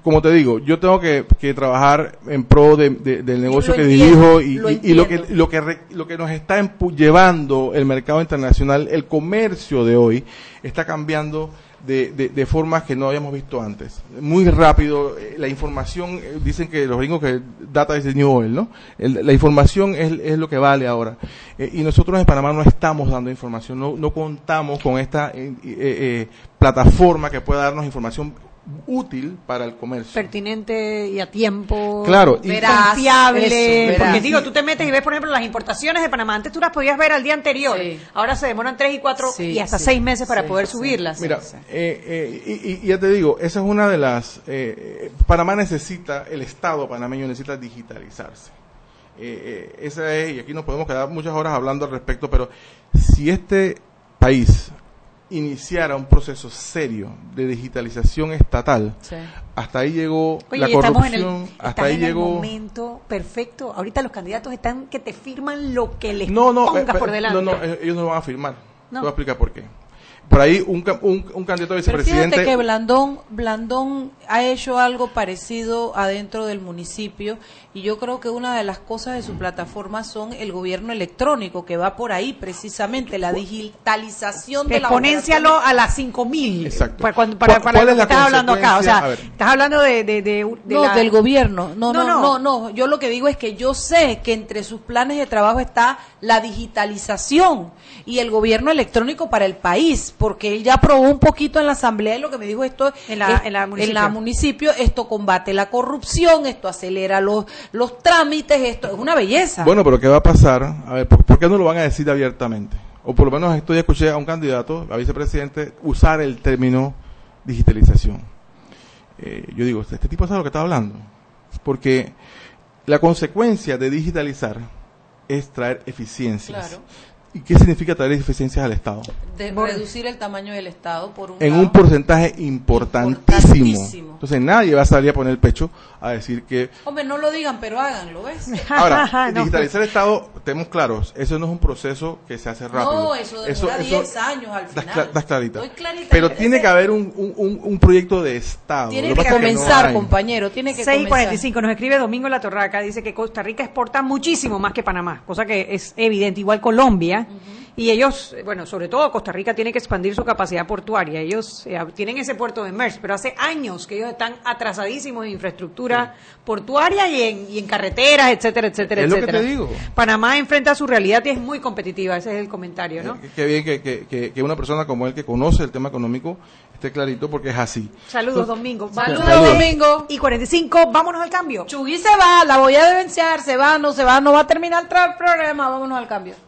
como te digo, yo tengo que, que trabajar en pro de- de- del negocio que entiendo, dirijo y, lo y- y lo que lo que re- lo que nos está llevando el mercado internacional, el comercio de hoy está cambiando de, de, de formas que no habíamos visto antes. Muy rápido, eh, la información, eh, dicen que los gringos que data the new oil, ¿no? La información es, es lo que vale ahora. Eh, y nosotros en Panamá no estamos dando información, no, no contamos con esta plataforma que pueda darnos información útil para el comercio. pertinente y a tiempo. Claro, y- Veraz, confiable. eso, porque digo, tú te metes y ves, por ejemplo, las importaciones de Panamá. Antes tú las podías ver al día anterior. Sí. Ahora se demoran tres y cuatro Sí, y hasta sí, seis meses para sí, poder sí. subirlas. Mira, eh, eh, y, y- y ya te digo, esa es una de las... eh, eh, Panamá necesita, el Estado panameño necesita digitalizarse. Eh, eh, esa es, y aquí nos podemos quedar muchas horas hablando al respecto, pero si este país iniciara un proceso serio de digitalización estatal, Sí. hasta ahí llegó Oye, la el, corrupción, hasta ahí en el llegó... momento perfecto. Ahorita los candidatos están que te firman lo que les No, no, pongas eh, por eh, delante. no, no, eh, ellos no van a firmar. No. Te voy a explicar por qué. Por ahí un, un, un candidato a Pero vicepresidente... fíjate que Blandón, Blandón ha hecho algo parecido adentro del municipio y yo creo que una de las cosas de su plataforma son el gobierno electrónico que va por ahí precisamente, la digitalización de la Exponéncialo a las 5000. Exacto. Para, cuando- para, ¿Cuál- para cuál lo es la estás hablando acá. O sea, estás hablando de. de, de- de no, la- del gobierno. No, No, no, no. no, no, Yo lo que digo es que yo sé que entre sus planes de trabajo está la digitalización y el gobierno electrónico para el país, porque él ya aprobó un poquito en la asamblea y lo que me dijo esto En la- es- en la municipio. en municipio, esto combate la corrupción, esto acelera los los trámites, esto es una belleza. Bueno, pero ¿qué va a pasar? A ver, ¿por, por qué no lo van a decir abiertamente? O por lo menos esto ya escuché a un candidato, a vicepresidente, usar el término digitalización. Eh, yo digo, ¿este tipo sabe lo que está hablando? Porque la consecuencia de digitalizar es traer eficiencias. Claro. ¿Y qué significa traer eficiencias al Estado? de reducir el tamaño del Estado por un En lado. un porcentaje importantísimo. Importantísimo. Entonces nadie va a salir a poner el pecho a decir que Hombre, no lo digan, pero háganlo, ¿ves? Ahora, No. digitalizar el Estado, estemos claros, eso no es un proceso que se hace rápido. No, eso demora 10 años al das final. cla- das clarita. Estoy clarita. Pero tiene que haber un, un, un- proyecto de Estado. Tiene Lo que no comenzar, compañero, tiene que 6 y comenzar. 45 nos escribe Domingo La Torraca, dice que Costa Rica exporta muchísimo más que Panamá, cosa que es evidente, igual Colombia. Y ellos, bueno, sobre todo Costa Rica tiene que expandir su capacidad portuaria. Ellos eh, tienen ese puerto de MERS, pero hace años que ellos están atrasadísimos en infraestructura portuaria y en, y en carreteras, etcétera, etcétera, Es lo que etcétera. te digo. Panamá enfrenta su realidad y es muy competitiva, ese es el comentario, ¿no? Eh, Qué bien que, que, una persona como él que conoce el tema económico esté clarito porque es así. Saludos, Domingo. Saludos, Saludos. Domingo. Y 45, vámonos al cambio. Chugui se va, la voy a denunciar, se va, no se va, no va a terminar el programa, vámonos al cambio.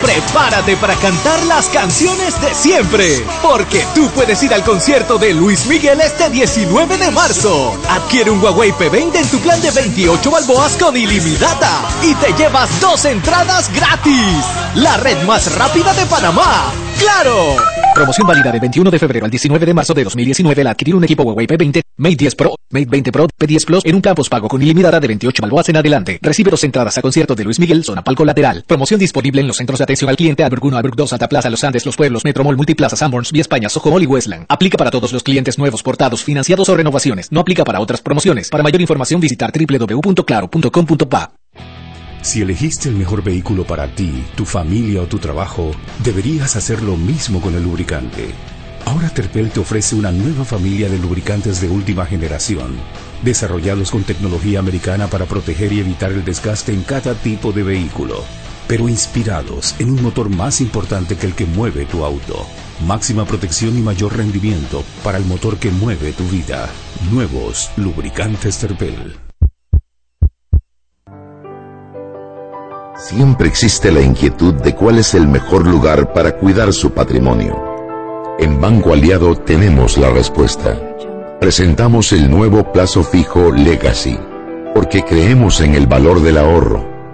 Prepárate para cantar las canciones de siempre, porque tú puedes ir al concierto de Luis Miguel este 19 de marzo. Adquiere un Huawei P20 en tu plan de 28 balboas con ilimitada y te llevas dos entradas gratis. La red más rápida de Panamá. ¡Claro! Promoción válida del 21 de febrero al 19 de marzo de 2019 al adquirir un equipo Huawei P20, Mate 10 Pro, Mate 20 Pro, P10 Plus en un campus pago con ilimitada de 28 balboas en adelante. Recibe dos entradas a concierto de Luis Miguel, zona palco lateral. Promoción disponible en los centros de atención al cliente Albert 1, Albert 2, Alta Plaza, Los Andes, Los Pueblos, Metromol, Multiplaza, Sanborns, Vía España, Soho Mall y Westland. Aplica para todos los clientes nuevos, portados, financiados o renovaciones. No aplica para otras promociones. Para mayor información visitar www.claro.com.pa. Si elegiste el mejor vehículo para ti, tu familia o tu trabajo, deberías hacer lo mismo con el lubricante. Ahora Terpel te ofrece una nueva familia de lubricantes de última generación, desarrollados con tecnología americana para proteger y evitar el desgaste en cada tipo de vehículo, pero inspirados en un motor más importante que el que mueve tu auto. Máxima protección y mayor rendimiento para el motor que mueve tu vida. Nuevos lubricantes Terpel. Siempre existe la inquietud de cuál es el mejor lugar para cuidar su patrimonio. En Banco Aliado tenemos la respuesta. Presentamos el nuevo plazo fijo Legacy, porque creemos en el valor del ahorro,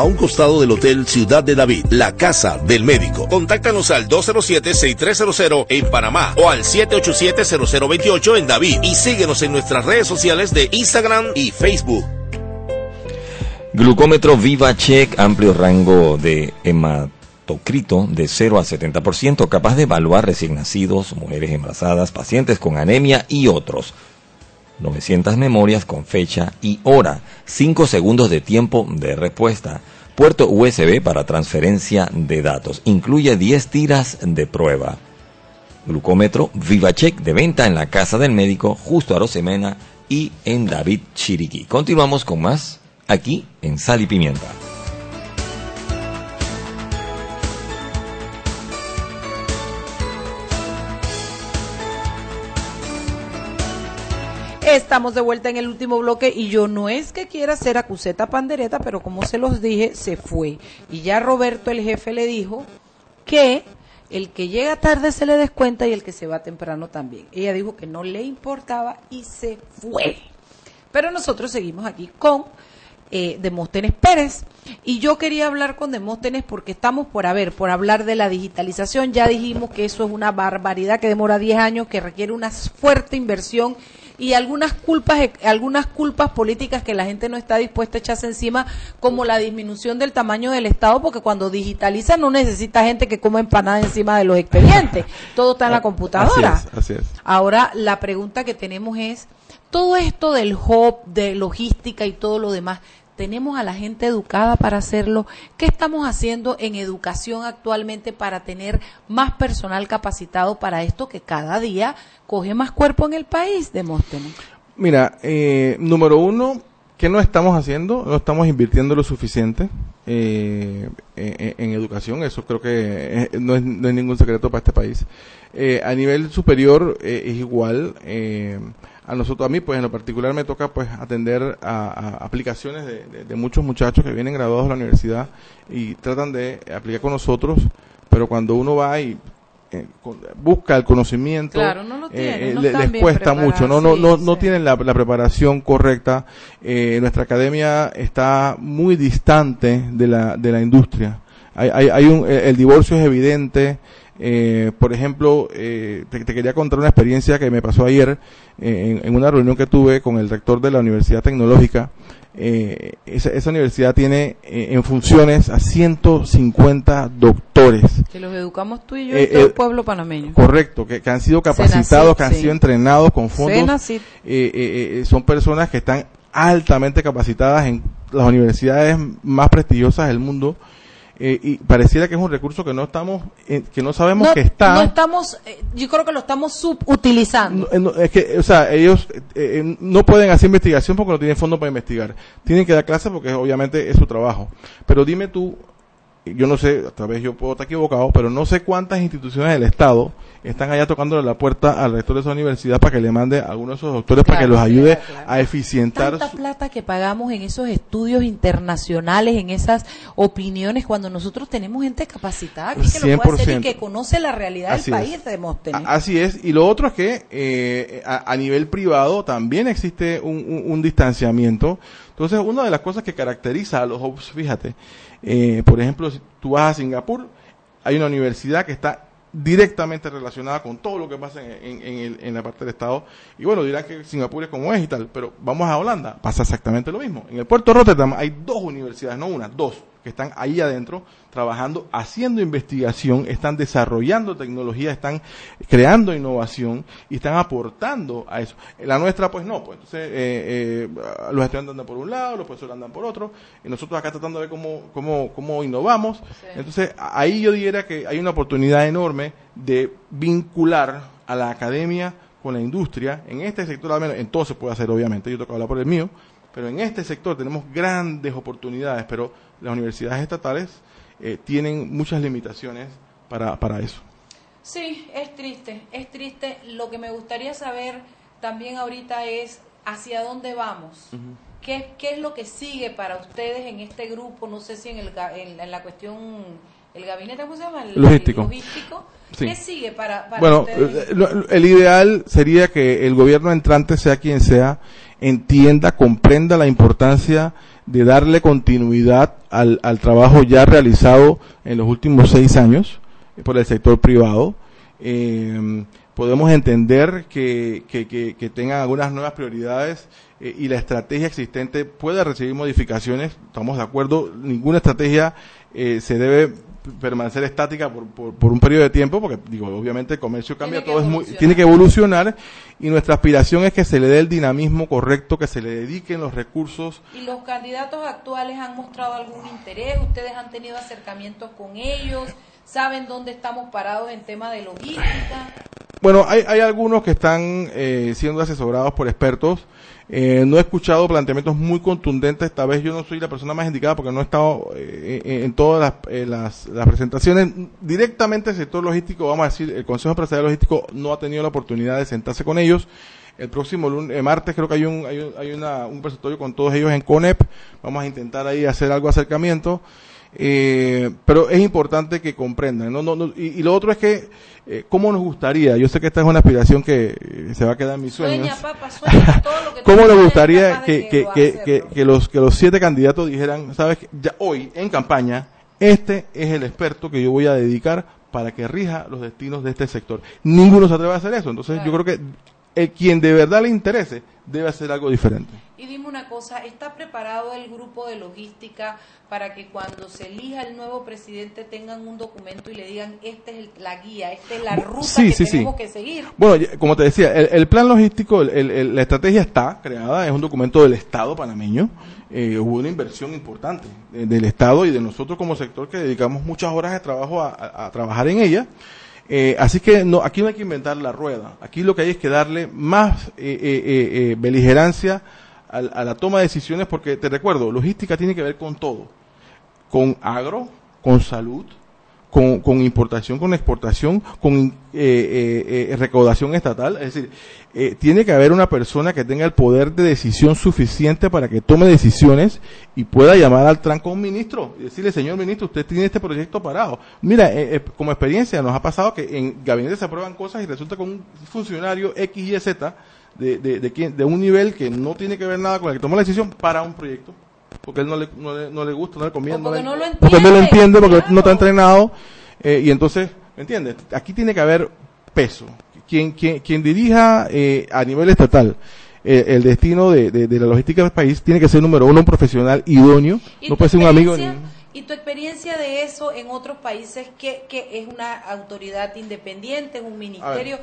a un costado del Hotel Ciudad de David, la Casa del Médico. Contáctanos al 207-6300 en Panamá o al 787-0028 en David y síguenos en nuestras redes sociales de Instagram y Facebook. Glucómetro Viva Check, amplio rango de hematocrito de 0 a 70%, capaz de evaluar recién nacidos, mujeres embarazadas, pacientes con anemia y otros. 900 memorias con fecha y hora, 5 segundos de tiempo de respuesta. Puerto USB para transferencia de datos. Incluye 10 tiras de prueba. Glucómetro VivaCheck de venta en la casa del médico justo a Rosemena y en David Chiriquí. Continuamos con más aquí en Sal y Pimienta. Estamos de vuelta en el último bloque y yo no es que quiera ser acuseta pandereta, pero como se los dije, se fue. Y ya Roberto, el jefe, le dijo que el que llega tarde se le descuenta y el que se va temprano también. Ella dijo que no le importaba y se fue. Pero nosotros seguimos aquí con eh, Demóstenes Pérez. Y yo quería hablar con Demóstenes porque estamos por haber, por hablar de la digitalización. Ya dijimos que eso es una barbaridad que demora 10 años, que requiere una fuerte inversión y algunas culpas, eh, algunas culpas políticas que la gente no está dispuesta a echarse encima, como la disminución del tamaño del Estado, porque cuando digitaliza no necesita gente que coma empanada encima de los expedientes. Todo está en la computadora. Así es, así es. Ahora, la pregunta que tenemos es, todo esto del hub, de logística y todo lo demás, ¿tenemos a la gente educada para hacerlo? ¿Qué estamos haciendo en educación actualmente para tener más personal capacitado para esto que cada día coge más cuerpo en el país, Demóstenes? Mira, eh, número uno, ¿qué no estamos haciendo? No estamos invirtiendo lo suficiente eh, en, en educación. Eso creo que no, es, no es ningún secreto para este país. Eh, a nivel superior eh, es igual. Eh, a nosotros, a mí, pues en lo particular me toca pues atender a, a aplicaciones de, de- de muchos muchachos que vienen graduados de la universidad y tratan de aplicar con nosotros, pero cuando uno va y eh, busca el conocimiento, Claro, no lo eh, tienen, eh, no le- están les cuesta mucho, no, no, no, no tienen la, la preparación correcta. Eh, nuestra academia está muy distante de la, de la industria. Hay, hay, hay un, el divorcio es evidente. Eh, por ejemplo, eh, te, te quería contar una experiencia que me pasó ayer eh, en, en una reunión que tuve con el rector de la Universidad Tecnológica. Eh, esa, esa universidad tiene eh, en funciones a 150 doctores. Que los educamos tú y yo en todo el pueblo panameño. Correcto, que, que han sido capacitados, que han sí. sido entrenados con fondos. Eh, eh, eh, son personas que están altamente capacitadas en las universidades más prestigiosas del mundo. Eh, y pareciera que es un recurso que no estamos, eh, que no sabemos No, que está. no estamos, eh, yo creo que lo estamos subutilizando. No, eh, no, es que, o sea, ellos eh, eh, no pueden hacer investigación porque no tienen fondo para investigar. Tienen que dar clases porque obviamente es su trabajo. Pero dime tú, yo no sé, tal vez yo puedo estar equivocado, pero no sé cuántas instituciones del Estado están allá tocándole la puerta al rector de esa universidad para que le mande a algunos de esos doctores para que Claro, los ayude claro, claro. a eficientar Tanta su- plata que pagamos en esos estudios internacionales, en esas opiniones, cuando nosotros tenemos gente capacitada aquí que lo puede hacer y 100%. que conoce la realidad Así del es. país, debemos tener. Así es, y lo otro es que eh, a, a nivel privado también existe un, un- un distanciamiento. Entonces, una de las cosas que caracteriza a los hubs, fíjate, eh, por ejemplo, si tú vas a Singapur, hay una universidad que está directamente relacionada con todo lo que pasa en, en- el- en la parte del Estado. Y bueno, dirán que Singapur es como es y tal, pero vamos a Holanda, pasa exactamente lo mismo. En el puerto de Rotterdam hay dos universidades, no una, dos, que están ahí adentro trabajando, haciendo investigación, están desarrollando tecnología, están creando innovación y están aportando a eso. La nuestra, pues no, pues entonces eh, eh, los estudiantes andan por un lado, los profesores andan por otro, y nosotros acá tratando de ver cómo, cómo, cómo innovamos. Entonces, ahí yo diría que hay una oportunidad enorme de vincular a la academia con la industria. En este sector, al menos, en todo se puede hacer, obviamente, yo tengo que hablar por el mío, pero en este sector tenemos grandes oportunidades, pero las universidades estatales eh, tienen muchas limitaciones para, para eso. Sí, es triste, es triste. Lo que me gustaría saber también ahorita es hacia dónde vamos. ¿Qué, ¿Qué es lo que sigue para ustedes en este grupo? No sé si en, el, en, en la cuestión, el gabinete, ¿cómo se llama? El, Logístico. el logístico. Sí. ¿Qué sigue para, para Bueno, ustedes? eh, el ideal sería que el gobierno entrante, sea quien sea, entienda, comprenda la importancia de darle continuidad al, al trabajo ya realizado en los últimos seis años por el sector privado. Eh, podemos entender que, que, que- tengan algunas nuevas prioridades eh, y la estrategia existente puede recibir modificaciones. Estamos de acuerdo, ninguna estrategia eh, se debe permanecer estática por, por, por un periodo de tiempo, porque digo, obviamente el comercio cambia, todo es muy, tiene que evolucionar y nuestra aspiración es que se le dé el dinamismo correcto, que se le dediquen los recursos ¿Y los candidatos actuales han mostrado algún interés? ¿Ustedes han tenido acercamientos con ellos? ¿Saben dónde estamos parados en tema de logística? Bueno, hay, hay algunos que están eh, siendo asesorados por expertos. Eh, no he escuchado planteamientos muy contundentes. Esta vez yo no soy la persona más indicada porque no he estado eh, en, en todas las, eh, las, las presentaciones. Directamente el sector logístico, vamos a decir, el Consejo Empresarial Logístico no ha tenido la oportunidad de sentarse con ellos. El próximo lunes, eh, martes creo que hay un, hay, un, hay una, un presentatorio con todos ellos en CONEP. Vamos a intentar ahí hacer algo de acercamiento. Eh, pero es importante que comprendan. ¿no? No, no, y, y lo otro es que, eh, ¿cómo nos gustaría? Yo sé que esta es una aspiración que eh, se va a quedar en mis sueños. Sueña, papá, sueña todo lo que tú ¿Cómo nos gustaría que, que, que, que, que los, que los siete candidatos dijeran, sabes, ya hoy en campaña, este es el experto que yo voy a dedicar para que rija los destinos de este sector? Ninguno se atreve a hacer eso. Entonces yo creo que el, quien de verdad le interese debe hacer algo diferente. Y dime una cosa, ¿está preparado el grupo de logística para que cuando se elija el nuevo presidente tengan un documento y le digan, esta es el- la guía, esta es la ruta Sí, que sí, sí. tenemos que seguir? Bueno, como te decía, el, el plan logístico, el- el- el- la estrategia está creada, es un documento del Estado panameño. Eh, hubo una inversión importante eh, del Estado y de nosotros como sector que dedicamos muchas horas de trabajo a, a- a trabajar en ella. Eh, así que no, aquí no hay que inventar la rueda. Aquí lo que hay es que darle más eh, eh, beligerancia al- a, la toma de decisiones, porque te recuerdo, logística tiene que ver con todo, con agro, con salud, con, con importación, con exportación, con eh, eh, eh, recaudación estatal. Es decir, eh, tiene que haber una persona que tenga el poder de decisión suficiente para que tome decisiones y pueda llamar al tranco a un ministro y decirle, señor ministro, usted tiene este proyecto parado. Mira, como experiencia nos ha pasado que en gabinetes se aprueban cosas y resulta que un funcionario X, Y, Z de, de, de, quien- de un nivel que no tiene que ver nada con el que tomó la decisión para un proyecto porque él no le, no le, no le gusta, no le conviene, porque le- no lo porque no lo entiende, entiende, porque claro. no está entrenado, eh, y entonces, ¿me entiendes? Aquí tiene que haber peso. Quien, quien, quien dirija eh, a nivel estatal eh, el destino de, de, de la logística del país tiene que ser, número uno, un profesional idóneo, ¿Y no puede ser un amigo ni... experiencia- ¿Y tu experiencia de eso en otros países, que, que es una autoridad independiente, es un ministerio?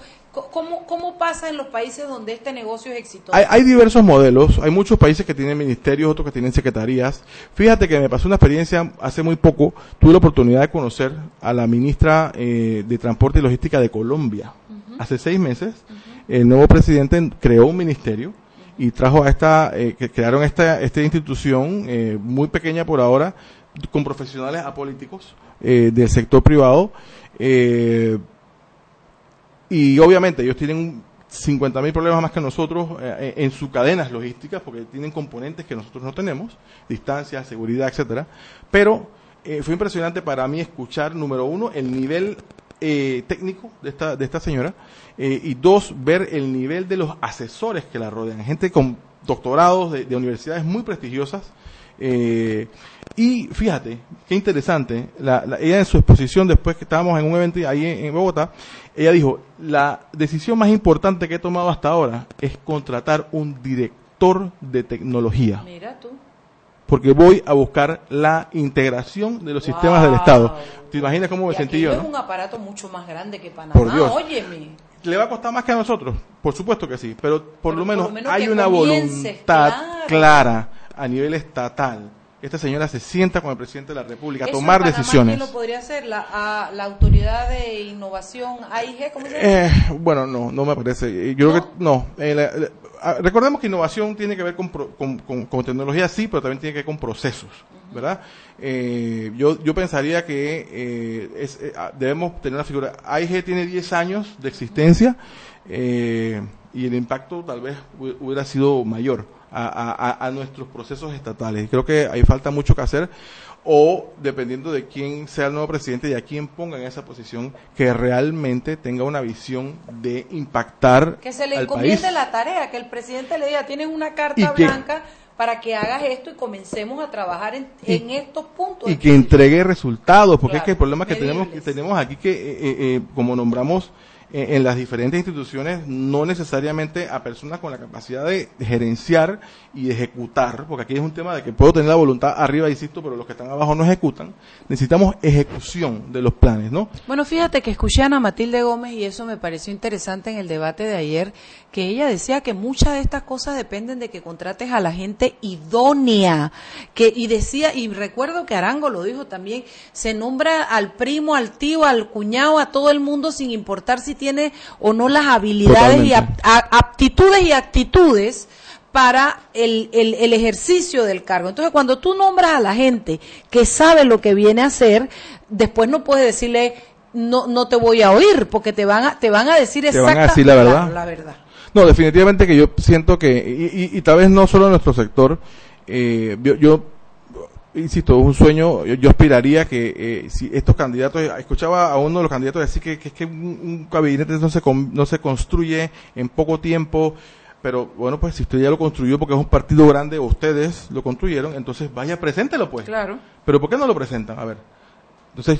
¿Cómo, ¿Cómo pasa en los países donde este negocio es exitoso? Hay, hay diversos modelos, hay muchos países que tienen ministerios, otros que tienen secretarías. Fíjate que me pasó una experiencia hace muy poco, tuve la oportunidad de conocer a la ministra eh, de Transporte y Logística de Colombia. Hace seis meses, el nuevo presidente creó un ministerio y trajo a esta, eh, que crearon esta, esta institución eh, muy pequeña por ahora, con profesionales apolíticos eh, del sector privado. eh, y obviamente ellos tienen 50 mil problemas más que nosotros eh, en sus cadenas logísticas porque tienen componentes que nosotros no tenemos, distancia, seguridad, etcétera. Pero eh, fue impresionante para mí escuchar, número uno, el nivel eh, técnico de esta, de esta señora eh, y dos, ver el nivel de los asesores que la rodean, gente con doctorados de universidades muy prestigiosas. Eh, y fíjate, qué interesante, la, la- ella en su exposición después que estábamos en un evento ahí en, en Bogotá, ella dijo, la decisión más importante que he tomado hasta ahora es contratar un director de tecnología, Mira tú. porque voy a buscar la integración de los sistemas del Estado. ¿Te imaginas cómo me sentí yo? es no? un aparato mucho más grande que Panamá. Por Dios. Óyeme. ¿Le va a costar más que a nosotros? Por supuesto que sí, pero por, lo, menos lo menos hay una voluntad claro. clara a nivel estatal. Esta señora se sienta con el presidente de la República a Eso en tomar Panamá, decisiones. ¿Quién lo podría hacer? La, a- la Autoridad de Innovación, AIG, ¿cómo se llama? Eh, bueno, no, no me parece. Eh, Yo creo que no. Eh, la- la- ah, recordemos que innovación tiene que ver con, con, con- con tecnología, sí, pero también tiene que ver con procesos, ¿verdad? Eh, yo, yo pensaría que eh, es, ah, debemos tener una figura. AIG tiene 10 años de existencia eh, y el impacto tal vez hu- hubiera sido mayor a, a- a- nuestros procesos estatales. Creo que hay falta mucho que hacer o dependiendo de quién sea el nuevo presidente y a quién ponga en esa posición que realmente tenga una visión de impactar Que se le al encomiende país la tarea, que el presidente le diga, tienes una carta que- blanca para que hagas esto y comencemos a trabajar en, en estos puntos. y que entregue resultados porque es que el problema que tenemos que tenemos aquí que eh, eh, eh, como nombramos eh, en las diferentes instituciones no necesariamente a personas con la capacidad de gerenciar y ejecutar, porque aquí es un tema de que puedo tener la voluntad arriba, insisto, pero los que están abajo no ejecutan. Necesitamos ejecución de los planes, ¿no? Bueno, fíjate que escuché a Ana Matilde Gómez y eso me pareció interesante en el debate de ayer, que ella decía que muchas de estas cosas dependen de que contrates a la gente idónea, que y decía y recuerdo que Arango lo dijo también, se nombra al primo, al tío, al cuñado, a todo el mundo sin importar si tiene o no las habilidades y a- aptitudes y actitudes para el, el, el ejercicio del cargo. Entonces, cuando tú nombras a la gente que sabe lo que viene a hacer, después no puedes decirle, no, no te voy a oír, porque te van a, te van a decir exactamente decir la verdad. la verdad. No, definitivamente que yo siento que, y, y- y tal vez no solo en nuestro sector, eh, yo, yo, insisto, es un sueño, yo, yo aspiraría que eh, si estos candidatos, escuchaba a uno de los candidatos decir que, que es que un, un gabinete no se, con- no se construye en poco tiempo, pero bueno, pues si usted ya lo construyó porque es un partido grande, ustedes lo construyeron, entonces vaya, preséntelo pues. Claro. Pero ¿por qué no lo presentan? A ver. Entonces,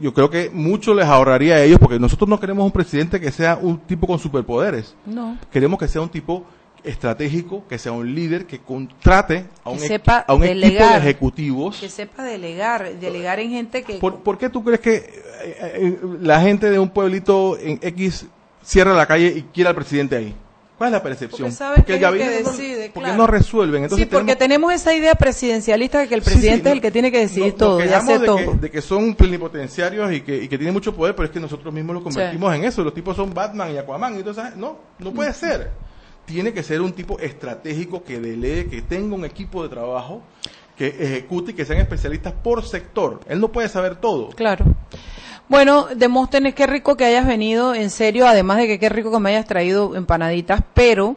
yo creo que mucho les ahorraría a ellos, porque nosotros no queremos un presidente que sea un tipo con superpoderes. No. Queremos que sea un tipo estratégico, que sea un líder, que contrate a un, sepa a un equipo de ejecutivos. Que sepa delegar, delegar en gente que... ¿Por, por qué tú crees que eh, eh, la gente de un pueblito en X cierra la calle y quiere al presidente ahí? ¿Cuál es la percepción? Porque sabe que el que gabinete no- decide, porque claro. no resuelven. Entonces sí, porque tenemos... esa idea presidencialista de que el Sí, presidente es el que tiene que decidir todo y hacer de todo. Que, de que son plenipotenciarios y que, y que tienen mucho poder, pero es que nosotros mismos los convertimos en eso. Los tipos son Batman y Aquaman. Y entonces, no, no puede ser. Tiene que ser un tipo estratégico que delegue, que tenga un equipo de trabajo, que ejecute y que sean especialistas por sector. Él no puede saber todo. Claro. Bueno, Demóstenes, qué rico que hayas venido, en serio, además de que qué rico que me hayas traído empanaditas, pero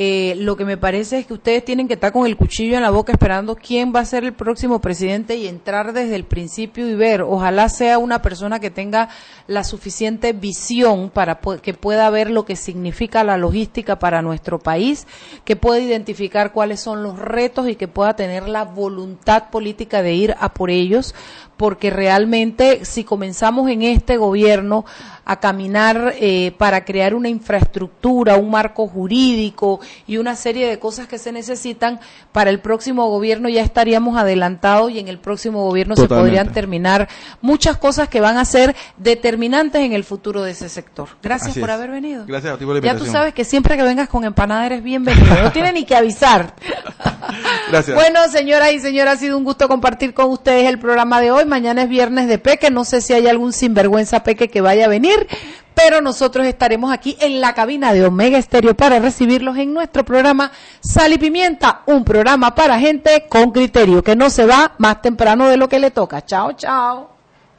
eh, lo que me parece es que ustedes tienen que estar con el cuchillo en la boca esperando quién va a ser el próximo presidente y entrar desde el principio y ver. Ojalá sea una persona que tenga la suficiente visión para que pueda ver lo que significa la logística para nuestro país, que pueda identificar cuáles son los retos y que pueda tener la voluntad política de ir a por ellos, porque realmente si comenzamos en este gobierno a caminar eh, para crear una infraestructura, un marco jurídico y una serie de cosas que se necesitan para el próximo gobierno ya estaríamos adelantados y en el próximo gobierno se podrían terminar muchas cosas que van a ser determinantes en el futuro de ese sector. Gracias Así por es. haber venido. Gracias a ti por la Ya tú sabes que siempre que vengas con empanada eres bienvenido. No tiene ni que avisar. Gracias. Bueno, señoras y señores, ha sido un gusto compartir con ustedes el programa de hoy. Mañana es viernes de Peque. No sé si hay algún sinvergüenza Peque que vaya a venir, pero nosotros estaremos aquí en la cabina de Omega Estéreo para recibirlos en nuestro programa Sal y Pimienta, un programa para gente con criterio que no se va más temprano de lo que le toca. Chao, chao.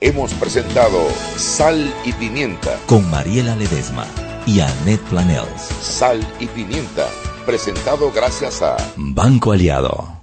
Hemos presentado Sal y Pimienta. Con Mariela Ledesma y Annette Planels. Sal y Pimienta. Presentado gracias a Banco Aliado.